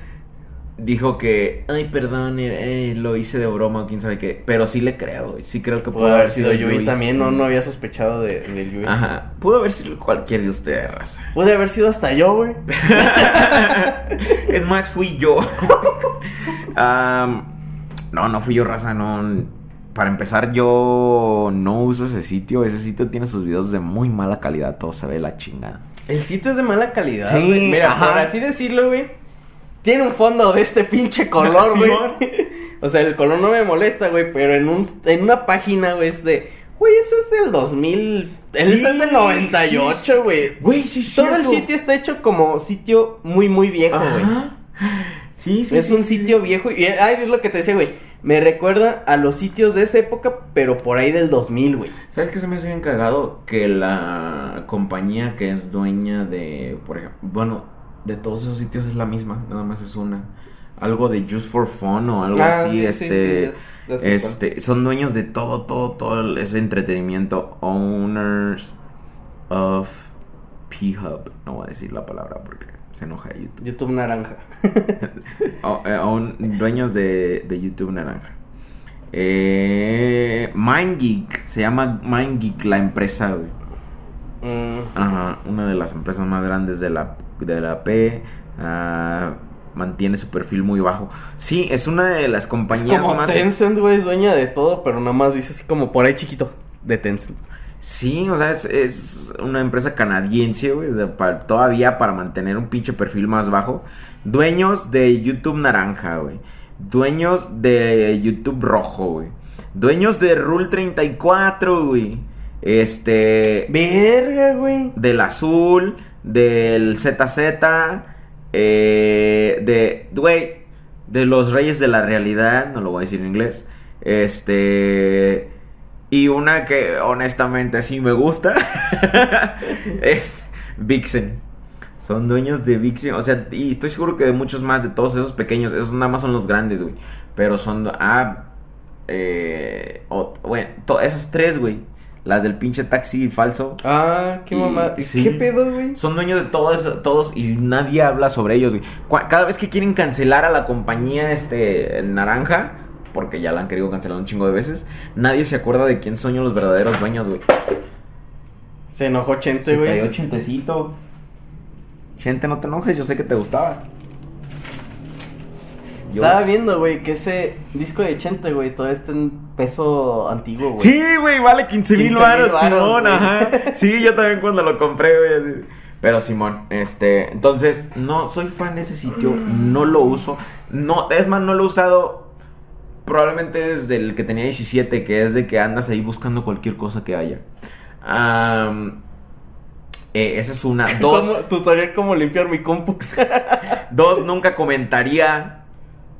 dijo que, ay, perdón, eh, lo hice de broma o quién sabe qué. Pero sí le creo, güey. Sí creo que Pudo haber sido Yui también, no, no había sospechado de, del Yui. Ajá. Pudo haber sido cualquier de ustedes, raza. Pude haber sido hasta yo, güey. es más, fui yo. No, no fui yo, raza, no. Para empezar, yo no uso ese sitio. Ese sitio tiene sus videos de muy mala calidad. Todo se ve la chingada. El sitio es de mala calidad, Sí, güey. Mira, ajá. por así decirlo, güey. Tiene un fondo de este pinche color, güey. O sea, el color no me molesta, güey. Pero en, un, en una página, güey, es de. Güey, eso es del 2000. Eso Sí, es del 98, sí, güey. Güey, sí, sí. Todo el sitio está hecho como sitio muy, muy viejo, güey. Sí, sí. es sí, un sí. sitio viejo. Y ay, es lo que te decía, güey. Me recuerda a los sitios de esa época, pero por ahí del 2000, güey. ¿Sabes qué se me hace bien cagado? Que la compañía que es dueña de, por ejemplo, bueno, de todos esos sitios es la misma, nada más es una. Algo de Just for Fun o algo Ah, así, sí, sí, este, sí, sé este, son dueños de todo, todo, todo ese entretenimiento, owners of P-Hub, no voy a decir la palabra porque se enoja YouTube. YouTube naranja. O- eh, own- dueños de, de YouTube Naranja. Eh, MindGeek, se llama MindGeek la empresa, güey. Mm, Ajá, una de las empresas más grandes de la, de la P. ah, mantiene su perfil muy bajo. Sí, es una de las es compañías como más. Tencent, güey, es dueña de todo, pero nada más dice así como por ahí chiquito de Tencent. Sí, o sea, es, es una empresa canadiense, güey, o sea, para- todavía para mantener un pinche perfil más bajo. Dueños de YouTube naranja, güey. Dueños de YouTube rojo, güey. Dueños de Rule 34, güey. Este... Verga, güey. del azul, del ZZ, eh, de, güey, de los Reyes de la Realidad, no lo voy a decir en inglés, este, y una que honestamente sí me gusta, es Vixen. Son dueños de Vixen, o sea, y estoy seguro que de muchos más, de todos esos pequeños, esos nada más son los grandes, güey, pero son, ah, eh, o- bueno, esas tres, güey, las del pinche taxi falso, Ah, qué Y- mamá. sí. ¿Qué pedo, güey? son dueños de todos, todos y nadie habla sobre ellos, güey. Cada vez que quieren cancelar a la compañía este naranja, porque ya la han querido cancelar un chingo de veces, nadie se acuerda de quién son los verdaderos dueños, güey. Se enojó Chente, Se güey. cayó Chentecito. Chente, no te enojes, yo sé que te gustaba. Estaba viendo, güey, que ese disco de Chente, güey, todavía está en peso antiguo, güey. Sí, güey, vale 15 mil 15,000 baros, Simón, ajá. Sí, yo también cuando lo compré, güey, así. Pero Simón, este, entonces, no soy fan de ese sitio, no lo uso. No, es más, no lo he usado probablemente desde el que tenía 17, que es de que andas ahí buscando cualquier cosa que haya. Eh, esa es una. Dos, Como- tutorial cómo limpiar mi compu. dos, nunca comentaría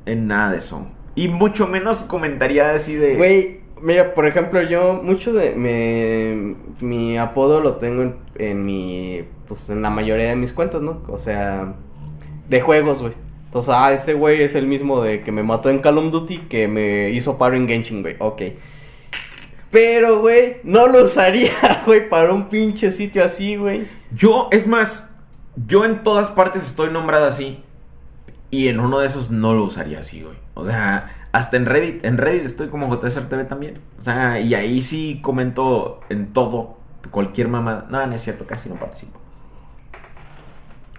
en nada de eso. Y mucho menos comentaría así de... Güey, mira, por ejemplo, yo, mucho de me, mi apodo lo tengo en, en mi, pues en la mayoría de mis cuentas, ¿no? O sea, de juegos, güey. Entonces, ah, ese güey es el mismo de que me mató en Call of Duty que me hizo paro en Genshin, güey. Ok. Pero, güey, no lo usaría, güey, para un pinche sitio así, güey. Yo, es más, yo en todas partes estoy nombrado así. Y en uno de esos no lo usaría así, güey. O sea, hasta en Reddit. En Reddit estoy como JSR TV también. O sea, y ahí sí comento en todo. Cualquier mamada. No, no es cierto, casi no participo.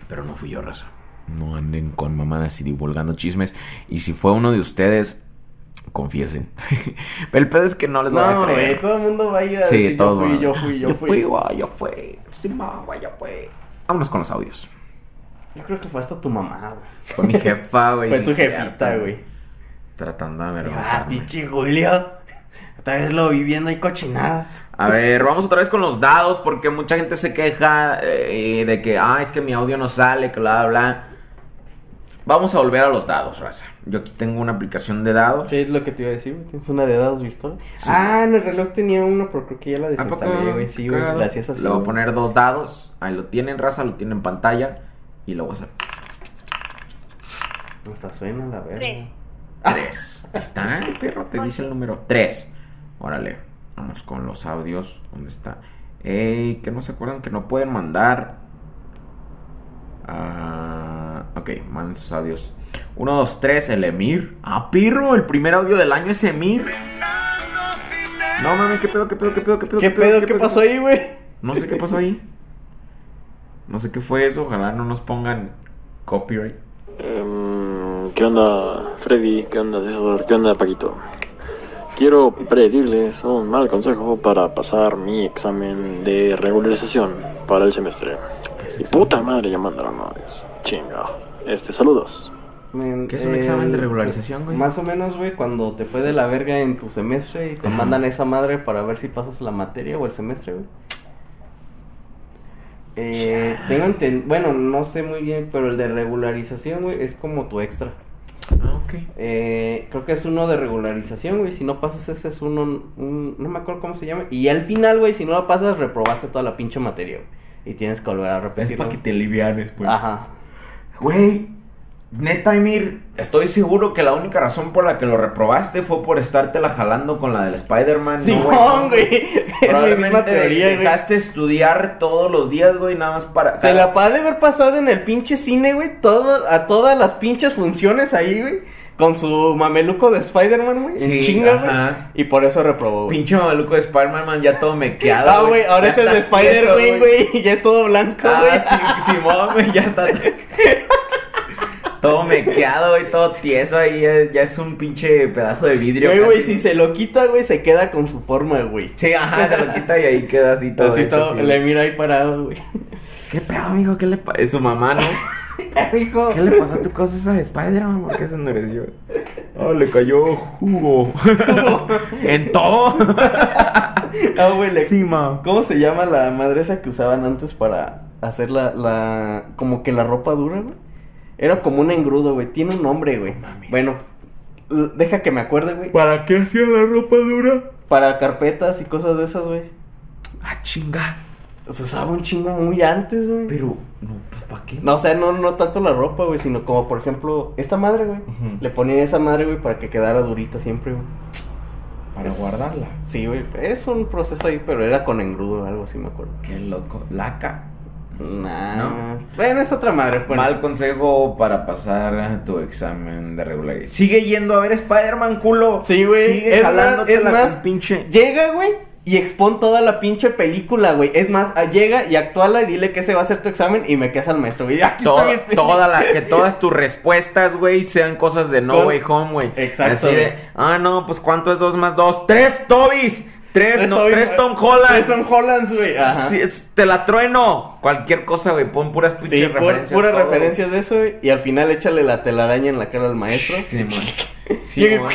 Pero no fui yo, raza. No anden con mamadas y divulgando chismes. Y si fue uno de ustedes, confiesen. Pero el pedo es que no les voy a No, creer. güey, todo el mundo va a ir a Sí, decir yo fui, van a- yo fui, yo, fui. güey, yo fui. Sí, ma, yo fui. Vámonos con los audios. Yo creo que fue hasta tu mamá, güey. Fue mi jefa, güey. Fue tu jefita, güey. Tratando de Ah, avergonzarme. pinche Julio. Otra vez lo vi viendo ahí cochinadas. A ver, vamos otra vez con los dados porque mucha gente se queja eh, de que, ah, es que mi audio no sale, que bla, bla, bla. Vamos a volver a los dados, raza. Yo aquí tengo una aplicación de dados. Sí, es lo que te iba a decir, güey. Tienes una de dados virtuales. Sí. Ah, en el reloj tenía uno, pero creo que ya la ¿A desinstalé, güey. Sí, güey. Gracias así. Le voy a poner dos dados. Ahí lo tienen, raza, lo tienen en pantalla. Y lo voy a hacer. Hasta suena la verga. Tres. Tres. Ahí está, perro, te dice el número. Tres. Órale, vamos con los audios. ¿Dónde está? Ey, que no se acuerdan que no pueden mandar. Ah, ok, manden sus audios. Uno, dos, tres, el Emir. Ah, pirro, el primer audio del año es Emir. No mames, qué pedo, qué pedo, qué pedo, qué pedo. ¿Qué pedo? ¿Qué pasó ahí, güey? No sé qué pasó ahí. No sé qué fue eso. Ojalá no nos pongan copyright. Em, ¿Qué onda, Freddy? ¿Qué onda, César? ¿Qué onda, Paquito? Quiero pedirles un mal consejo para pasar mi examen de regularización para el semestre. Y puta madre, ya mandaron audios. Chinga. Este, saludos. ¿Qué es un eh, examen de regularización, güey? Más o menos, güey, cuando te fue de la verga en tu semestre y te Ajá. mandan esa madre para ver si pasas la materia o el semestre, güey. Eh, tengo enten- bueno, no sé muy bien, pero el de regularización, güey, es como tu extra. Ah, ok. Eh, creo que es uno de regularización, güey. Si no pasas ese es uno, un- no me acuerdo cómo se llama. Y al final, güey, si no lo pasas, reprobaste toda la pinche materia, güey. Y tienes que volver a Es repetirlo. para que te alivianes, pues. Ajá. Güey, neta, Emir, estoy seguro que la única razón por la que lo reprobaste fue por estártela jalando con la del Spider-Man. Simón, güey. Es mi misma Probablemente teoría, güey. dejaste estudiar todos los días, güey, nada más para... Se la puede haber pasado en el pinche cine, güey. Todo, a todas las pinches funciones ahí, güey. Con su mameluco de Spider-Man, güey. Sí, chinga, güey. Y por eso reprobó, güey. Pinche mameluco de Spider-Man ya todo mequeado, Ah, güey, ahora Ya es el de Spider-Man, güey. Ya es todo blanco, Ah, güey. sí, Simón, güey, ya está. todo mequeado y todo tieso ahí. Ya, ya es un pinche pedazo de vidrio. Güey, güey, si se lo quita, güey, se queda con su forma, güey. Sí, ajá, te lo quita y ahí queda así todo. Así hecho todo, así. le mira ahí parado, güey. ¿Qué pedo, amigo? ¿Qué le pasa? Es su mamá, ¿no? Hijo. ¿Qué le pasó a tu cosa esa de Spider-Man? ¿Por qué se endureció? Oh, le cayó jugo. ¿En todo? Ah, güey, le- Sí, ma. ¿Cómo se llama la madre esa que usaban antes para hacer la, la, como que la ropa dura, güey? Era como un engrudo, güey. Tiene un nombre, güey. Bueno, deja que me acuerde, güey. ¿Para qué hacía la ropa dura? Para carpetas y cosas de esas, güey. Ah, chinga. Se usaba un chingo muy antes, güey. Pero, no, pues, ¿para qué? No, o sea, no, no tanto la ropa, güey, sino como, por ejemplo, esta madre, güey. Le ponía esa madre, güey, para que quedara durita siempre, güey. Para Es- guardarla. Sí, güey. Es un proceso ahí, pero era con engrudo, algo así me acuerdo. Qué loco. Laca. Nah. ¿No? Bueno, es otra madre. Bueno, Mal consejo para pasar tu examen de regularidad. Sigue yendo a ver Spider-Man, culo. Sí, güey. Sigue Es más, es más, pinche. Llega, güey, y expon toda la pinche película, güey. Es más, ah, llega y actúala y dile que ese va a ser tu examen y me quedas al maestro, güey. Toda la, que todas tus respuestas, güey, sean cosas de No Con- Way Home, güey. Exacto, Así de, ah, no, pues ¿cuánto es dos más dos? ¡Tres Tobis! Tres, no, tres. Tom Holland. Tres Tom Hollands, güey. Ajá. Sí, es- te la trueno. Cualquier cosa, güey. Pon puras pinches Sí, referencias. puras todo. referencias de eso, güey. Y al final échale la telaraña en la cara al maestro. Sí, mon. Sí, mon.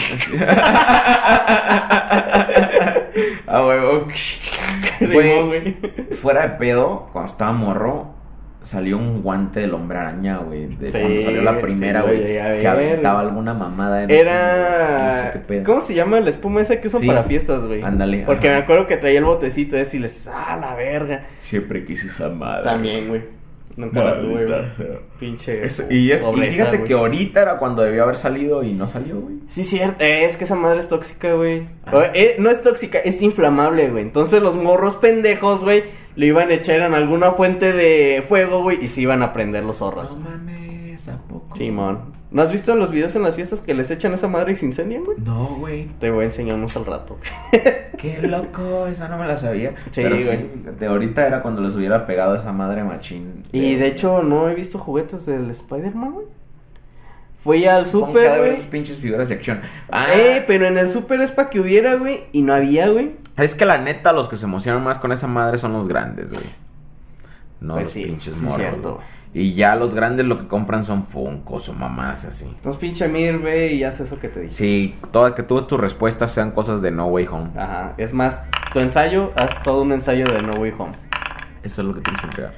Ah, güey. fuera de pedo, cuando estaba morro, salió un guante del hombre araña, güey. De Sí, cuando salió la primera, güey. que aventaba alguna mamada en Era. No sé qué pedo. ¿Cómo se llama la espuma esa que usan Sí. para fiestas, güey? Ándale, Porque ajá. me acuerdo que traía el botecito ese y les. ¡Ah, la verga! Siempre quise esa madre. También, güey. Nunca la tuve, güey. Pinche. Y, es, y pobreza, fíjate güey. que ahorita era cuando debió haber salido y no salió, güey. Sí, cierto. Eh, es que esa madre es tóxica, güey. Ah. Eh, no es tóxica, es inflamable, güey. Entonces los morros pendejos, güey, lo iban a echar en alguna fuente de fuego, güey, y se iban a prender los zorros. No mames, ¿a poco? Simón. ¿No has visto los videos en las fiestas que les echan esa madre y se incendian, güey? No, güey. Te voy a enseñar unos al rato. Qué loco, esa no me la sabía. Sí, Pero güey. de ahorita era cuando les hubiera pegado esa madre machín. Y de hecho, no he visto juguetes del Spider-Man, güey. Fui al haber güey. sus pinches figuras de acción. Ah, Eh, pero en el super es para que hubiera, güey, y no había, güey. es que la neta, los que se emocionan más con esa madre son los grandes, güey. No Pues los sí, pinches sí, morros. cierto. Y ya los grandes lo que compran son funcos o mamás así. Entonces, pinche Mir, ve y haz eso que te dice. Sí, todas que todas tus respuestas sean cosas de No Way Home. Ajá. Es más, tu ensayo, haz todo un ensayo de No Way Home. Eso es lo que tienes que entregar.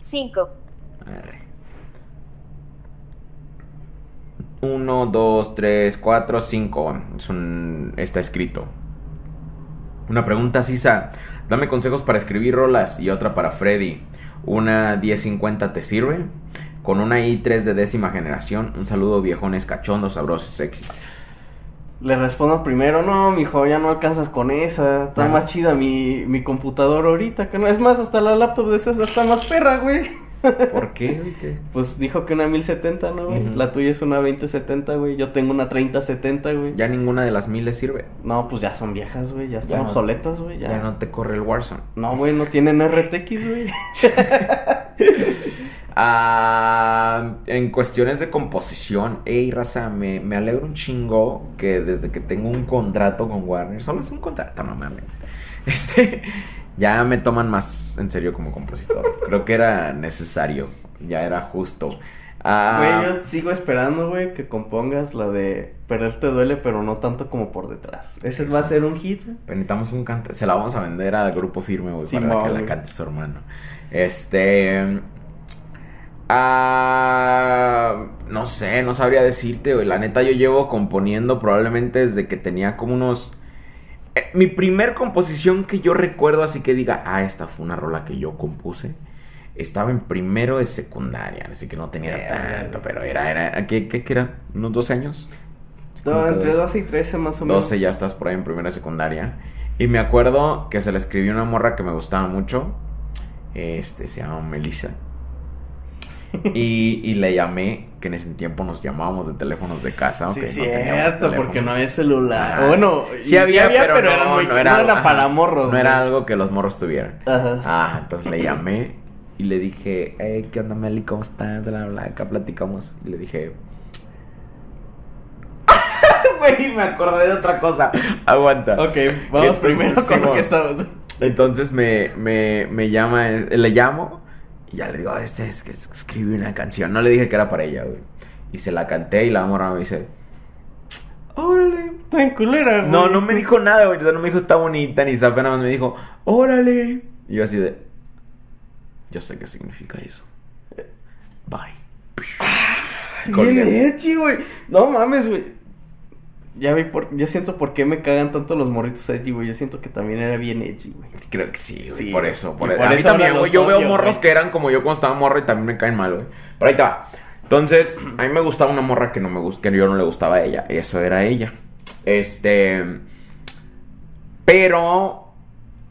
5, Arre. Uno, dos, tres, cuatro, cinco. Es un... Está escrito. Una pregunta, Sisa. Dame consejos para escribir rolas y otra para Freddy. Una 1050 te sirve. Con una i3 de décima generación. Un saludo viejones cachondos, sabrosos, sexy. Le respondo primero, no, mijo, ya no alcanzas con esa. Está Ajá. más chida mi, mi computadora ahorita, que no. Es más, hasta la laptop de César está más perra, güey. ¿Por qué? Pues dijo que una 1070, ¿no, güey? La tuya es una 2070, güey. Yo tengo una 3070, güey. Ya ninguna de las mil le sirve. No, pues ya son viejas, güey. Ya están Ya no- obsoletas, güey. Ya. Ya no te corre el Warzone. No, güey, no tienen RTX, güey. Ah, en cuestiones de composición, ey, raza, me, me alegro un chingo que desde que tengo un contrato con Warner, solo es un contrato, no mames. Este, ya me toman más en serio como compositor. Creo que era necesario, ya era justo. Ah, Güey, yo sigo esperando, güey, que compongas la de Perder te duele, pero no tanto como por detrás. Ese va a ser un hit, güey. necesitamos un cante. Se la vamos a vender al grupo firme, güey, para Simón, que la cante su hermano. Este. Ah, no sé, no sabría decirte, güey. La neta, yo llevo componiendo probablemente desde que tenía como unos. Eh, mi primer composición que yo recuerdo, así que diga, ah, esta fue una rola que yo compuse. Estaba en primero de secundaria, así que no tenía tanto, pero era, era, ¿qué, qué, qué era? ¿Unos 12 años? No, entre 12. 12 y 13 más o menos. 12 ya estás por ahí en primera de secundaria. Y me acuerdo que se le escribió una morra que me gustaba mucho. Este, se llama Melissa. Y, y le llamé, que en ese tiempo nos llamábamos de teléfonos de casa. Sí, aunque no porque no había celular. Ajá. Bueno, sí había, pero, no, eran muy- no era, no era ajá, para morros. No era algo que los morros tuvieran. Ajá. Ah, entonces le llamé Y le dije, hey, ¿qué onda, Meli? ¿Cómo estás? Bla, bla, acá platicamos. Y le dije, güey, me acordé de otra cosa. Aguanta. Ok, vamos Entonces, primero con lo que estamos. Entonces me, me, me llama, le llamo y ya le digo, este es que escribí una canción. No le dije que era para ella, güey. Y se la canté y la morra me dice, órale. Está en culera, güey. No, no me dijo nada, güey. No me dijo está bonita ni fea, nada más me dijo, órale. Y yo así de, yo sé qué significa eso. Bye. Bien Colgué. edgy, güey. No mames, güey. Ya vi por, ya siento por qué me cagan tanto los morritos edgy, güey. Yo siento que también era bien edgy, güey. Creo que sí, güey. Sí, por eso. Por por a mí eso también, güey. Yo veo morros güey. que eran como yo cuando estaba morro y también me caen mal, güey. Pero ahí está. Entonces, a mí me gustaba una morra que no me gust- que yo no le gustaba a ella. Eso era ella. Este. Pero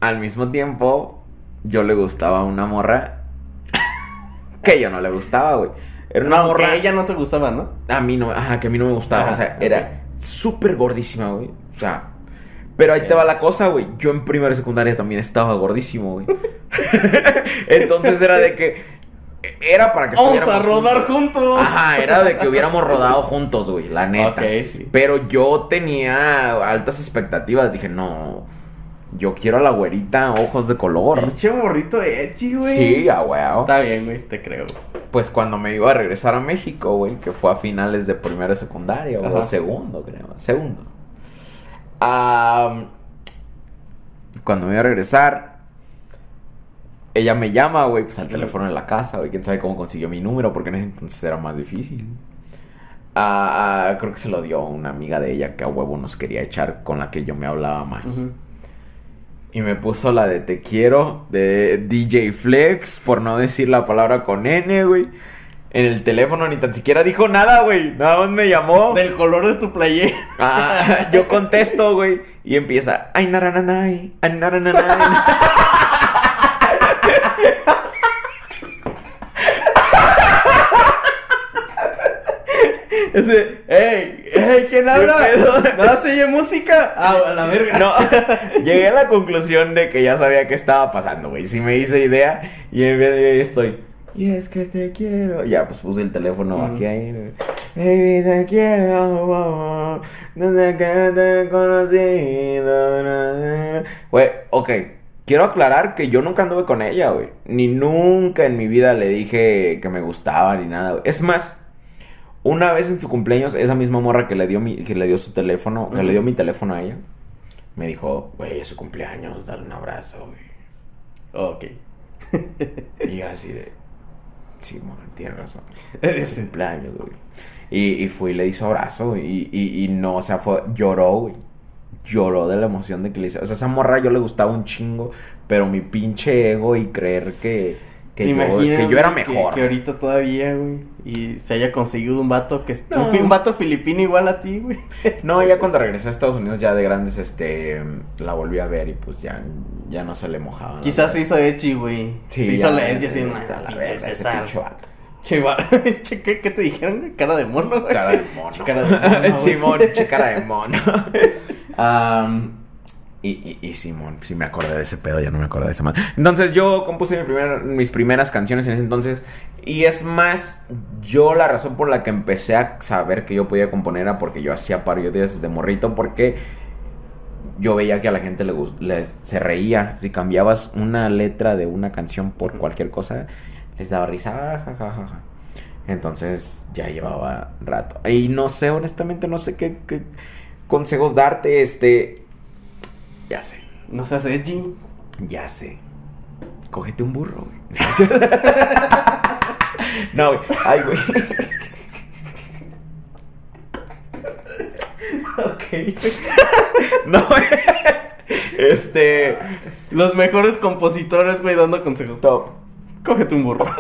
al mismo tiempo, yo le gustaba a una morra que yo no le gustaba, güey. Era una No, morra. que ella no te gustaba, ¿no? A mí no, ajá, que a mí no me gustaba. Ajá, o sea, era súper gordísima, güey. O sea, pero ahí te va la cosa, güey. Yo en primera y secundaria también estaba gordísimo, güey. Entonces era de que. Era para que Vamos a rodar juntos. juntos. Ajá, era de que hubiéramos rodado juntos, güey, la neta. Ok, sí. Pero yo tenía altas expectativas. Dije, no, yo quiero a la güerita, ojos de color. Pinche morrito edgy, güey. Sí, a huevo. Está bien, güey, te creo. Pues cuando me iba a regresar a México, güey, que fue a finales de primera y secundaria, o segundo, creo, segundo. Am, cuando me iba a regresar, ella me llama, güey, pues al teléfono de la casa, güey, quién sabe cómo consiguió mi número, porque en ese entonces era más difícil. Ah, ah, creo que se lo dio una amiga de ella que a huevo nos quería echar, con la que yo me hablaba más. Ujú. Y me puso la de Te quiero de DJ Flex, por no decir la palabra con N, güey. En el teléfono ni tan siquiera dijo nada, güey. Nada más me llamó. Del color de tu playera. Ah, yo contesto, güey. Y empieza. Ay, narananay. Ay, narananay. Ese, ey, ey, ¿quién habla? ¿No se oye música? Ah, a la verga. No, llegué a la conclusión de que ya sabía qué estaba pasando, güey. Sí me hice idea y en vez de ahí estoy. Y es que te quiero. Ya, pues puse el teléfono Mm. aquí ahí. Baby, te quiero. oh, Desde que te he conocido. Güey, ok. Quiero aclarar que yo nunca anduve con ella, güey. Ni nunca en mi vida le dije que me gustaba ni nada, güey. Es más, una vez en su cumpleaños, esa misma morra que le dio mi, que le dio su teléfono, que Ujú. le dio mi teléfono a ella, me dijo, güey, es su cumpleaños, dale un abrazo, güey. Ok. Y yo así de, sí, morra, tienes razón. Es su cumpleaños, güey. Y, y fui y le hizo abrazo, y, y, y no, o sea, fue, lloró, güey. Lloró de la emoción de que le hice. O sea, esa morra yo le gustaba un chingo, pero mi pinche ego y creer que, que, ¿Te yo, imaginas, que yo era que- mejor. Que, ahorita todavía, güey. Y se haya conseguido un vato que No. un vato filipino igual a ti, güey. No, ya cuando regresé a Estados Unidos, ya de grandes, este, la volví a ver y pues ya, ya no se le mojaba. Quizás se hizo Echi, güey. Sí, se hizo la Echi así. Che, ¿qué, qué te dijeron? Cara de mono, güey. Cara de mono. Cara de mono. Simón, che, cara de mono. Am, y, y, y Simón, sí me acordé de ese pedo, ya no me acordé de ese man. Entonces yo compuse mis primeras canciones en ese entonces. Y es más, yo la razón por la que empecé a saber que yo podía componer era porque yo hacía parodias desde morrito. Porque yo veía que a la gente le, les- se reía. Si cambiabas una letra de una canción por cualquier cosa, les daba risa. ah. Entonces ya llevaba rato. Y no sé, honestamente, no sé qué consejos darte. Este. Ya sé, No seas Echi. ya sé. Cógete un burro, güey. No, güey. Ay, güey. ok. No, güey. Este. Los mejores compositores, güey, dando consejos. Top. Cógete un burro.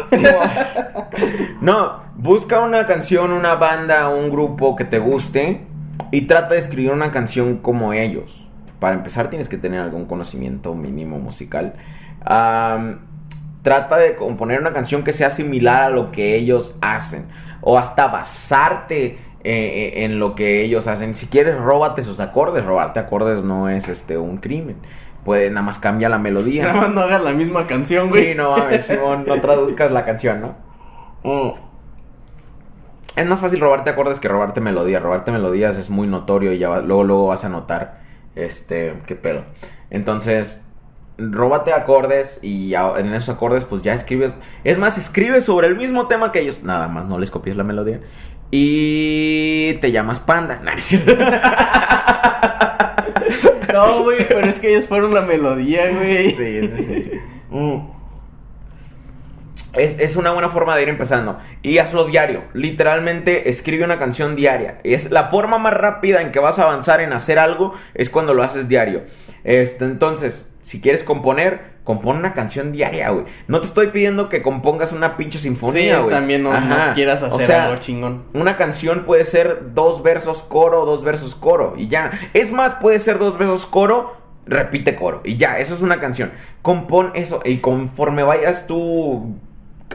No, busca una canción, una banda, un grupo que te guste y trata de escribir una canción como ellos. Para empezar tienes que tener algún conocimiento mínimo musical. Trata de componer una canción que sea similar a lo que ellos hacen. O hasta basarte eh, eh, en lo que ellos hacen. Si quieres, róbate sus acordes. Robarte acordes no es este un crimen. Pues nada más cambia la melodía. Nada más no hagas la misma canción, güey. Sí, no mames, Simón, no traduzcas la canción, ¿no? Mm. Es más fácil robarte acordes que robarte melodías. Robarte melodías es muy notorio y ya luego, luego vas a notar, este, qué pedo. Entonces, róbate acordes y en esos acordes pues ya escribes. Es más, escribes sobre el mismo tema que ellos. Nada más, no les copies la melodía. Y te llamas Panda. No, güey, pero es que ellos fueron la melodía, güey. Sí, sí, sí. Mm. Es, es una buena forma de ir empezando. Y hazlo diario. Literalmente escribe una canción diaria. Es la forma más rápida en que vas a avanzar en hacer algo es cuando lo haces diario. Este, entonces, si quieres componer, compone una canción diaria, güey. No te estoy pidiendo que compongas una pinche sinfonía, Sí, güey. también no, quieras O hacer sea, algo chingón. una canción puede ser dos versos coro, dos versos coro y ya. Es más, puede ser dos versos coro, repite coro y ya. Eso es una canción. Compón eso y conforme vayas tú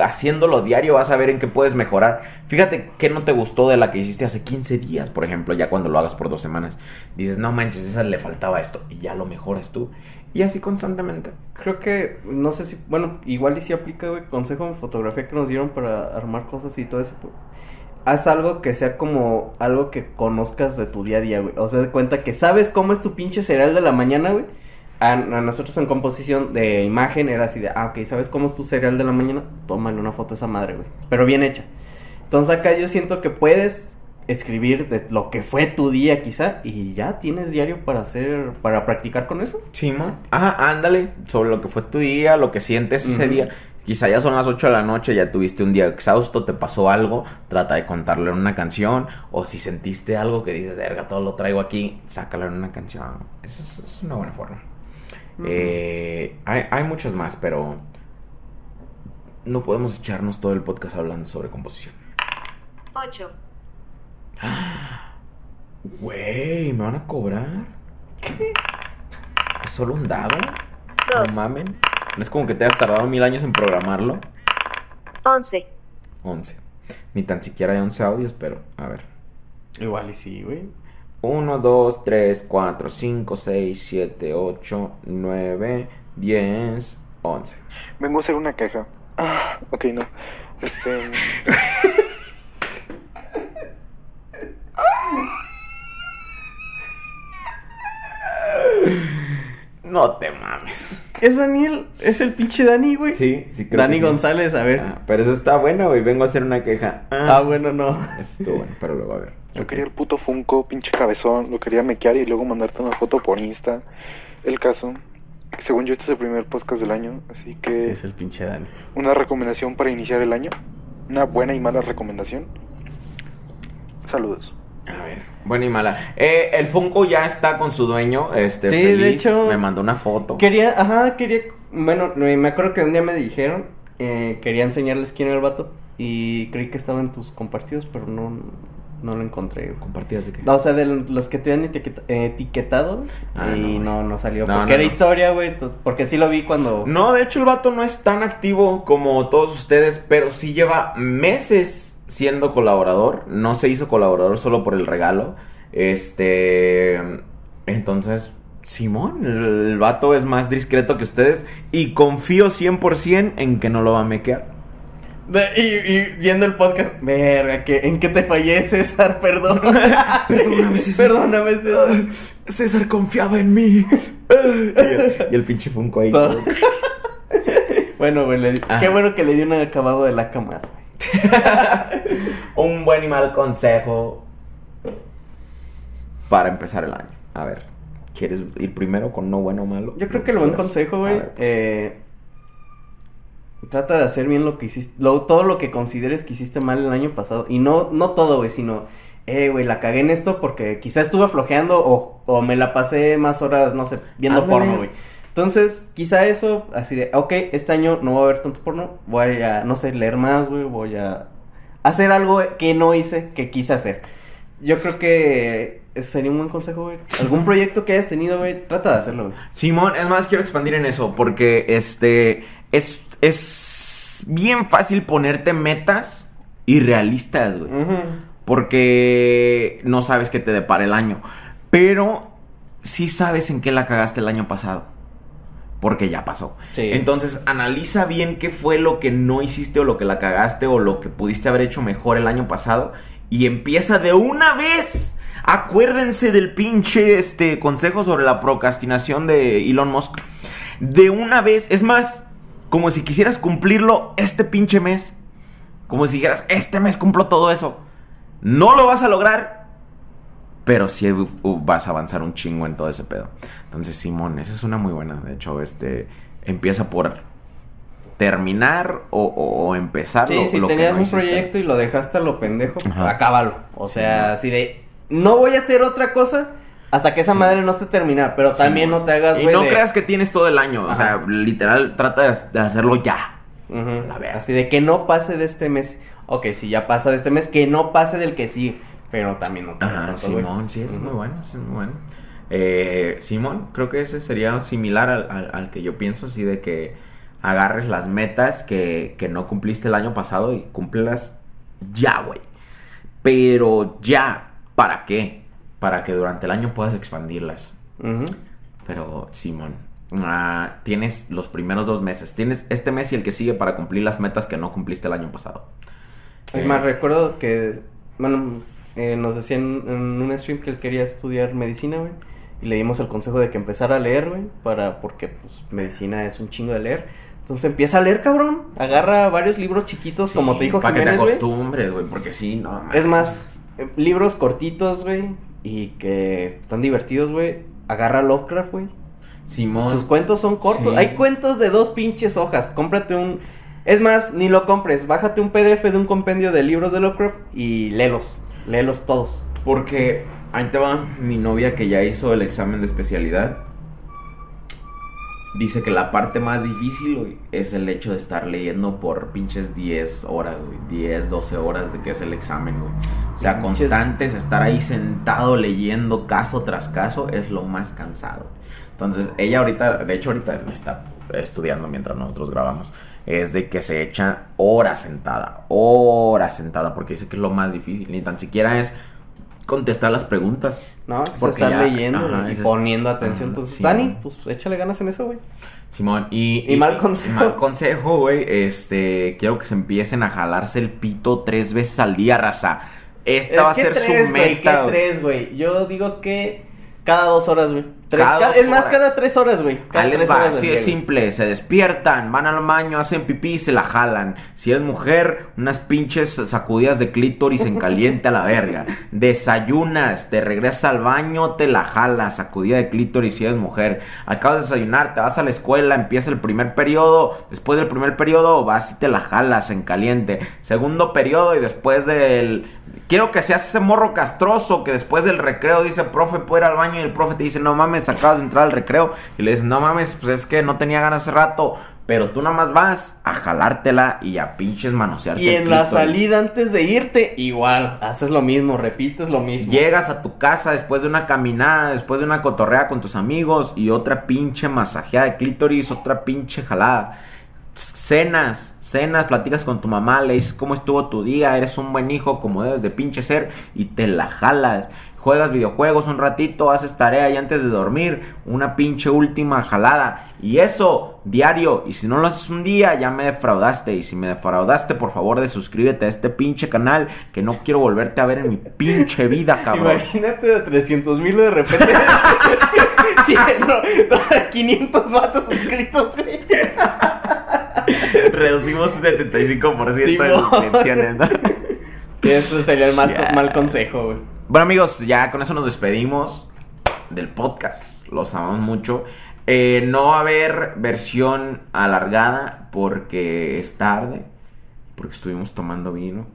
haciéndolo diario vas a ver en qué puedes mejorar. Fíjate que no te gustó de la que hiciste hace 15 días, por ejemplo, ya cuando lo hagas por dos semanas. Dices, no manches, esa le faltaba esto y ya lo mejoras tú. Y así constantemente. Creo que, no sé si, bueno, igual y si aplica, güey, consejo de fotografía que nos dieron para armar cosas y todo eso. pues, Haz algo que sea como algo que conozcas de tu día a día, güey. O sea, de cuenta que sabes cómo es tu pinche cereal de la mañana, güey. A, a nosotros en composición de imagen era así de, ah, ok, ¿sabes cómo es tu cereal de la mañana? Tómale una foto a esa madre, güey. Pero bien hecha. Entonces acá yo siento que puedes escribir de lo que fue tu día quizá y ya tienes diario para hacer, para practicar con eso. Simón. Ah, ándale. Sobre lo que fue tu día, lo que sientes ese Ujú. día. Quizá ya son las 8 de la noche, ya tuviste un día exhausto, te pasó algo, trata de contarlo en una canción. O si sentiste algo que dices, verga, todo lo traigo aquí, sácalo en una canción. Eso es, es una buena forma. Eh, hay, hay muchas más, pero no podemos echarnos todo el podcast hablando sobre composición. 8, Güey, ¿me van a cobrar? ¿Qué? ¿Es solo un dado? No 2, mamen. No es como que te hayas tardado mil años en programarlo. 11, 11. Ni tan siquiera hay 11 audios, pero a ver. Igual y sí, güey. 1, 2, 3, 4, 5, 6, 7, 8, 9, 10, 11. Vengo a hacer una queja. Ah, ok, no. Este. No te mames. Es Daniel, es el pinche Dani, güey. Sí, sí creo Dani que sí. González, a ver. Ah, pero eso está bueno, güey. Vengo a hacer una queja. Ah, bueno, no. Eso estuvo bueno, pero luego a ver. Yo quería el puto Funko, pinche cabezón. Lo quería mequear y luego mandarte una foto por Insta. El caso. Según yo, este es el primer podcast del año. Así Sí, que. es el pinche Dani. Una recomendación para iniciar el año. Una buena y mala recomendación. Saludos. A ver, buena y mala. Eh, el Funko ya está con su dueño. Este, Sí, feliz. de hecho- Me mandó una foto. Quería, ajá, quería. Bueno, me me acuerdo que un día me dijeron. eh, quería enseñarles quién era el vato. Y creí que estaba en tus compartidos, pero no, no lo encontré. ¿Compartidas de qué? No, o sea, de los que te han etiqueta- etiquetado. Ah, y no, no, no, salió. No, porque no, era historia, güey. Porque sí lo vi cuando. No, de hecho el vato no es tan activo como todos ustedes, pero sí lleva meses siendo colaborador. No se hizo colaborador solo por el regalo. Este... Entonces, Simón, el, el vato es más discreto que ustedes y confío 100% en que no lo va a mequear. Y, y viendo el podcast, verga, que, ¿en qué te fallé, César? Perdón. Perdóname, César. Perdóname, César. César confiaba en mí. y, el, y el pinche Funko ahí. Todo. bueno, güey, le qué bueno que le di un acabado de laca más, güey. Un buen y mal consejo para empezar el año. A ver, ¿quieres ir primero con no bueno o malo? Yo creo que el buen consejo, güey, pues. eh, trata de hacer bien lo que hiciste, lo, todo lo que consideres que hiciste mal el año pasado. Y no, no todo, güey, sino, eh, güey, la cagué en esto porque quizá estuve flojeando o, o me la pasé más horas, no sé, viendo Ándale. porno, güey. Entonces, quizá eso, así de, ok, este año no voy a ver tanto porno, voy a, no sé, leer más, güey, voy a hacer algo que no hice, que quise hacer. Yo creo que ese sería un buen consejo, güey. Algún proyecto que hayas tenido, güey, trata de hacerlo, güey. Simón, es más, quiero expandir en eso, porque este es, es bien fácil ponerte metas irrealistas, güey. Porque no sabes qué te depara el año. Pero sí sabes en qué la cagaste el año pasado. porque ya pasó. Sí. Entonces, analiza bien qué fue lo que no hiciste o lo que la cagaste o lo que pudiste haber hecho mejor el año pasado y empieza de una vez. Acuérdense del pinche este consejo sobre la procrastinación de Elon Musk. De una vez, es más, como si quisieras cumplirlo este pinche mes. Como si dijeras, este mes cumplo todo eso. No lo vas a lograr, pero sí vas a avanzar un chingo en todo ese pedo. Entonces, Simón, esa es una muy buena. De hecho, este empieza por terminar o, empezar Sí, lo, si lo que tenías no un hiciste. proyecto y lo dejaste a lo pendejo, Ajá. acábalo. O Sí, sea, así de, no voy a hacer otra cosa hasta que esa Sí. madre no esté terminada, pero Sí, también no te hagas, Y güey, no de- creas que tienes todo el año. O sea, literal, trata de, hacerlo ya. La verga. Así de que no pase de este mes. Ok, si ya pasa de este mes, que no pase del que sigue. Pero también no te hagas Ajá, güey. Simón, sí, es muy bueno, es muy bueno. Eh, Simón, creo que ese sería similar al, al- al que yo pienso, así de que agarres las metas que, que no cumpliste el año pasado y cúmplelas ya, güey. Pero ya, ¿para qué? Para que durante el año puedas expandirlas. Pero, Simón, ah, tienes los primeros dos meses. Tienes este mes y el que sigue para cumplir las metas que no cumpliste el año pasado. Es Eh, más, recuerdo que, bueno, eh, nos decían en un stream que él quería estudiar medicina, güey. Y le dimos el consejo de que empezara a leer, güey. Para, porque, pues, medicina es un chingo de leer. Entonces empieza a leer, cabrón. Agarra varios libros chiquitos, sí, como te dijo Para que te acostumbres, güey, porque sí, no. Es mames. más, eh, libros cortitos, güey. Y que están divertidos, güey. Agarra Lovecraft, güey. Simón. Sus cuentos son cortos. Sí. Hay cuentos de dos pinches hojas. Cómprate un. Es más, ni lo compres. Bájate un PDF de un compendio de libros de Lovecraft y léelos. Léelos todos. Porque ahí te va mi novia que ya hizo el examen de especialidad. Dice que la parte más difícil, güey, es el hecho de estar leyendo por pinches 10 horas, güey. 10, 12 horas de que es el examen, güey. O sea, Pinches- constantes, estar ahí sentado leyendo caso tras caso es lo más cansado. Entonces, ella ahorita, de hecho ahorita está estudiando mientras nosotros grabamos, es de que se echa horas sentada, horas sentada, porque dice que es lo más difícil. Ni tan siquiera es contestar las preguntas. ¿No? Es Porque estar ya- leyendo ajá, y es- poniendo atención. Entonces, sí, Dani, pues échale ganas en eso, güey. Simón, y, Y mal consejo. y mal consejo, güey. Este, quiero que se empiecen a jalarse el pito tres veces al día, raza. Esta va a ¿Qué ser tres, su meta. ¿Qué tres, güey? Yo digo que cada dos horas, güey. Tres- Cada ca- es más, horas. cada tres horas, güey. Cada tres horas así día, es güey. simple, se despiertan, van al baño, hacen pipí y se la jalan. Si eres mujer, unas pinches sacudidas de clítoris en caliente a la verga. Desayunas, te regresas al baño, te la jalas, sacudida de clítoris si eres mujer. Acabas de desayunar, te vas a la escuela, empieza el primer periodo, después del primer periodo vas y te la jalas en caliente. Segundo periodo y después del... Quiero que seas ese morro castroso que después del recreo dice, profe, puedo ir al baño y el profe te dice, no mames, acabas de entrar al recreo. Y le dices, no mames, pues es que no tenía ganas hace rato. Pero tú nada más vas a jalártela y a pinches manosearte. Y en la salida antes de irte, igual, haces lo mismo, repites lo mismo. Llegas a tu casa después de una caminada, después de una cotorrea con tus amigos y otra pinche masajeada de clítoris, otra pinche jalada. Cenas, cenas, platicas con tu mamá, le dices cómo estuvo tu día, eres un buen hijo como debes de pinche ser y te la jalas. Juegas videojuegos un ratito, haces tarea y antes de dormir, una pinche última jalada. Y eso, diario. Y si no lo haces un día, ya me defraudaste. Y si me defraudaste, por favor, de suscríbete a este pinche canal. Que no quiero volverte a ver en mi pinche vida, cabrón. Imagínate de 300 mil de repente. sí, no, no, 500 vatos suscritos, güey. Reducimos 75% de Simón. suscripciones. ¿no? Que Eso sería el más mal consejo, güey. Bueno, amigos, ya con eso nos despedimos del podcast. Los amamos mucho. Eh, no va a haber versión alargada porque es tarde. Porque estuvimos tomando vino.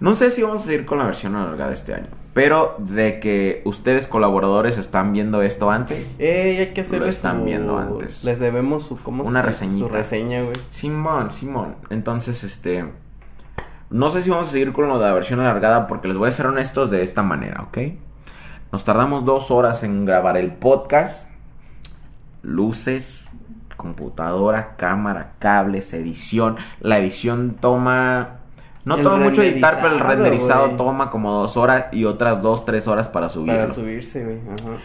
No sé si vamos a seguir con la versión alargada este año. Pero de que ustedes colaboradores están viendo esto antes. Eh, hay que hacerles Lo están su- viendo antes. Les debemos su, ¿cómo Una se- reseñita. Su reseña, güey. Simón, Simón. Entonces, este. No sé si vamos a seguir con lo de la versión alargada porque les voy a ser honestos de esta manera, ¿ok? Nos tardamos dos horas en grabar el podcast. Luces, computadora, cámara, cables, edición. La edición toma. No toma mucho editar, pero el renderizado, toma como dos horas y otras dos, tres horas para subirlo. Para subirse, güey. Ajá.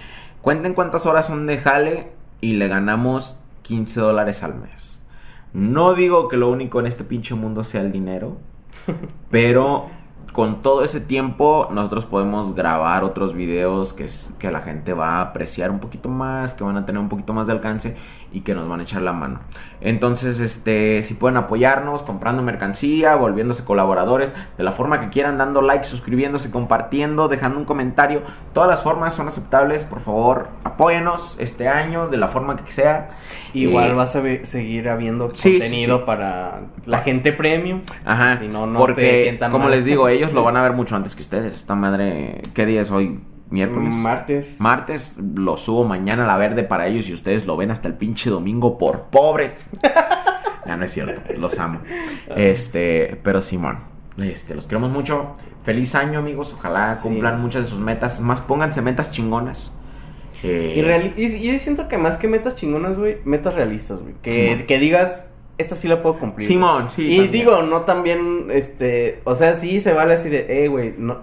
Cuenten cuántas horas son de jale y le ganamos 15 dólares al mes. No digo que lo único en este pinche mundo sea el dinero, pero con todo ese tiempo nosotros podemos grabar otros videos que, es- que la gente va a apreciar un poquito más, que van a tener un poquito más de alcance y que nos van a echar la mano. Entonces, este, si pueden apoyarnos comprando mercancía, volviéndose colaboradores, de la forma que quieran, dando like, suscribiéndose, compartiendo, dejando un comentario, todas las formas son aceptables, por favor, apóyenos este año de la forma que sea. Igual Eh, vas a seguir habiendo sí, sí, contenido sí. para la gente premium. Ajá, Si no, no se porque sientan como mal. les digo, ellos lo van a ver mucho antes que ustedes. Esta madre, ¿qué día es hoy? Miércoles. Martes. Martes, lo subo mañana a la verde para ellos y ustedes lo ven hasta el pinche domingo por pobres. ya no es cierto, los amo. Este, pero Simón, este, los queremos mucho. Feliz año, amigos. Ojalá Sí. cumplan muchas de sus metas. Más pónganse metas chingonas. Eh, Y, y- yo siento que más que metas chingonas, güey, metas realistas, güey. Que, que digas, esta sí la puedo cumplir. Simón, sí. y también. digo, no también, este, o sea, sí se vale así de, eh, güey, no,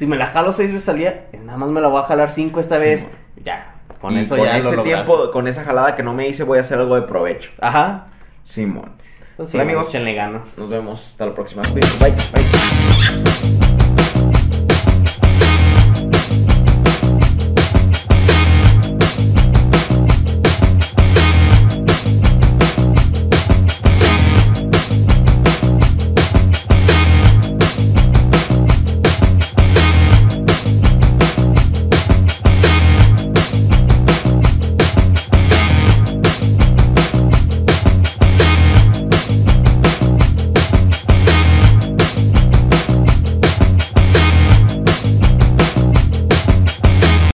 si me la jalo seis veces al día, nada más me la voy a jalar cinco esta vez, ya, con y eso con ya ese lo tiempo, con esa jalada que no me hice, voy a hacer algo de provecho. Ajá. Simón. Entonces, Hola, sí, amigos. ganas. Nos vemos hasta la próxima. Bye. Bye.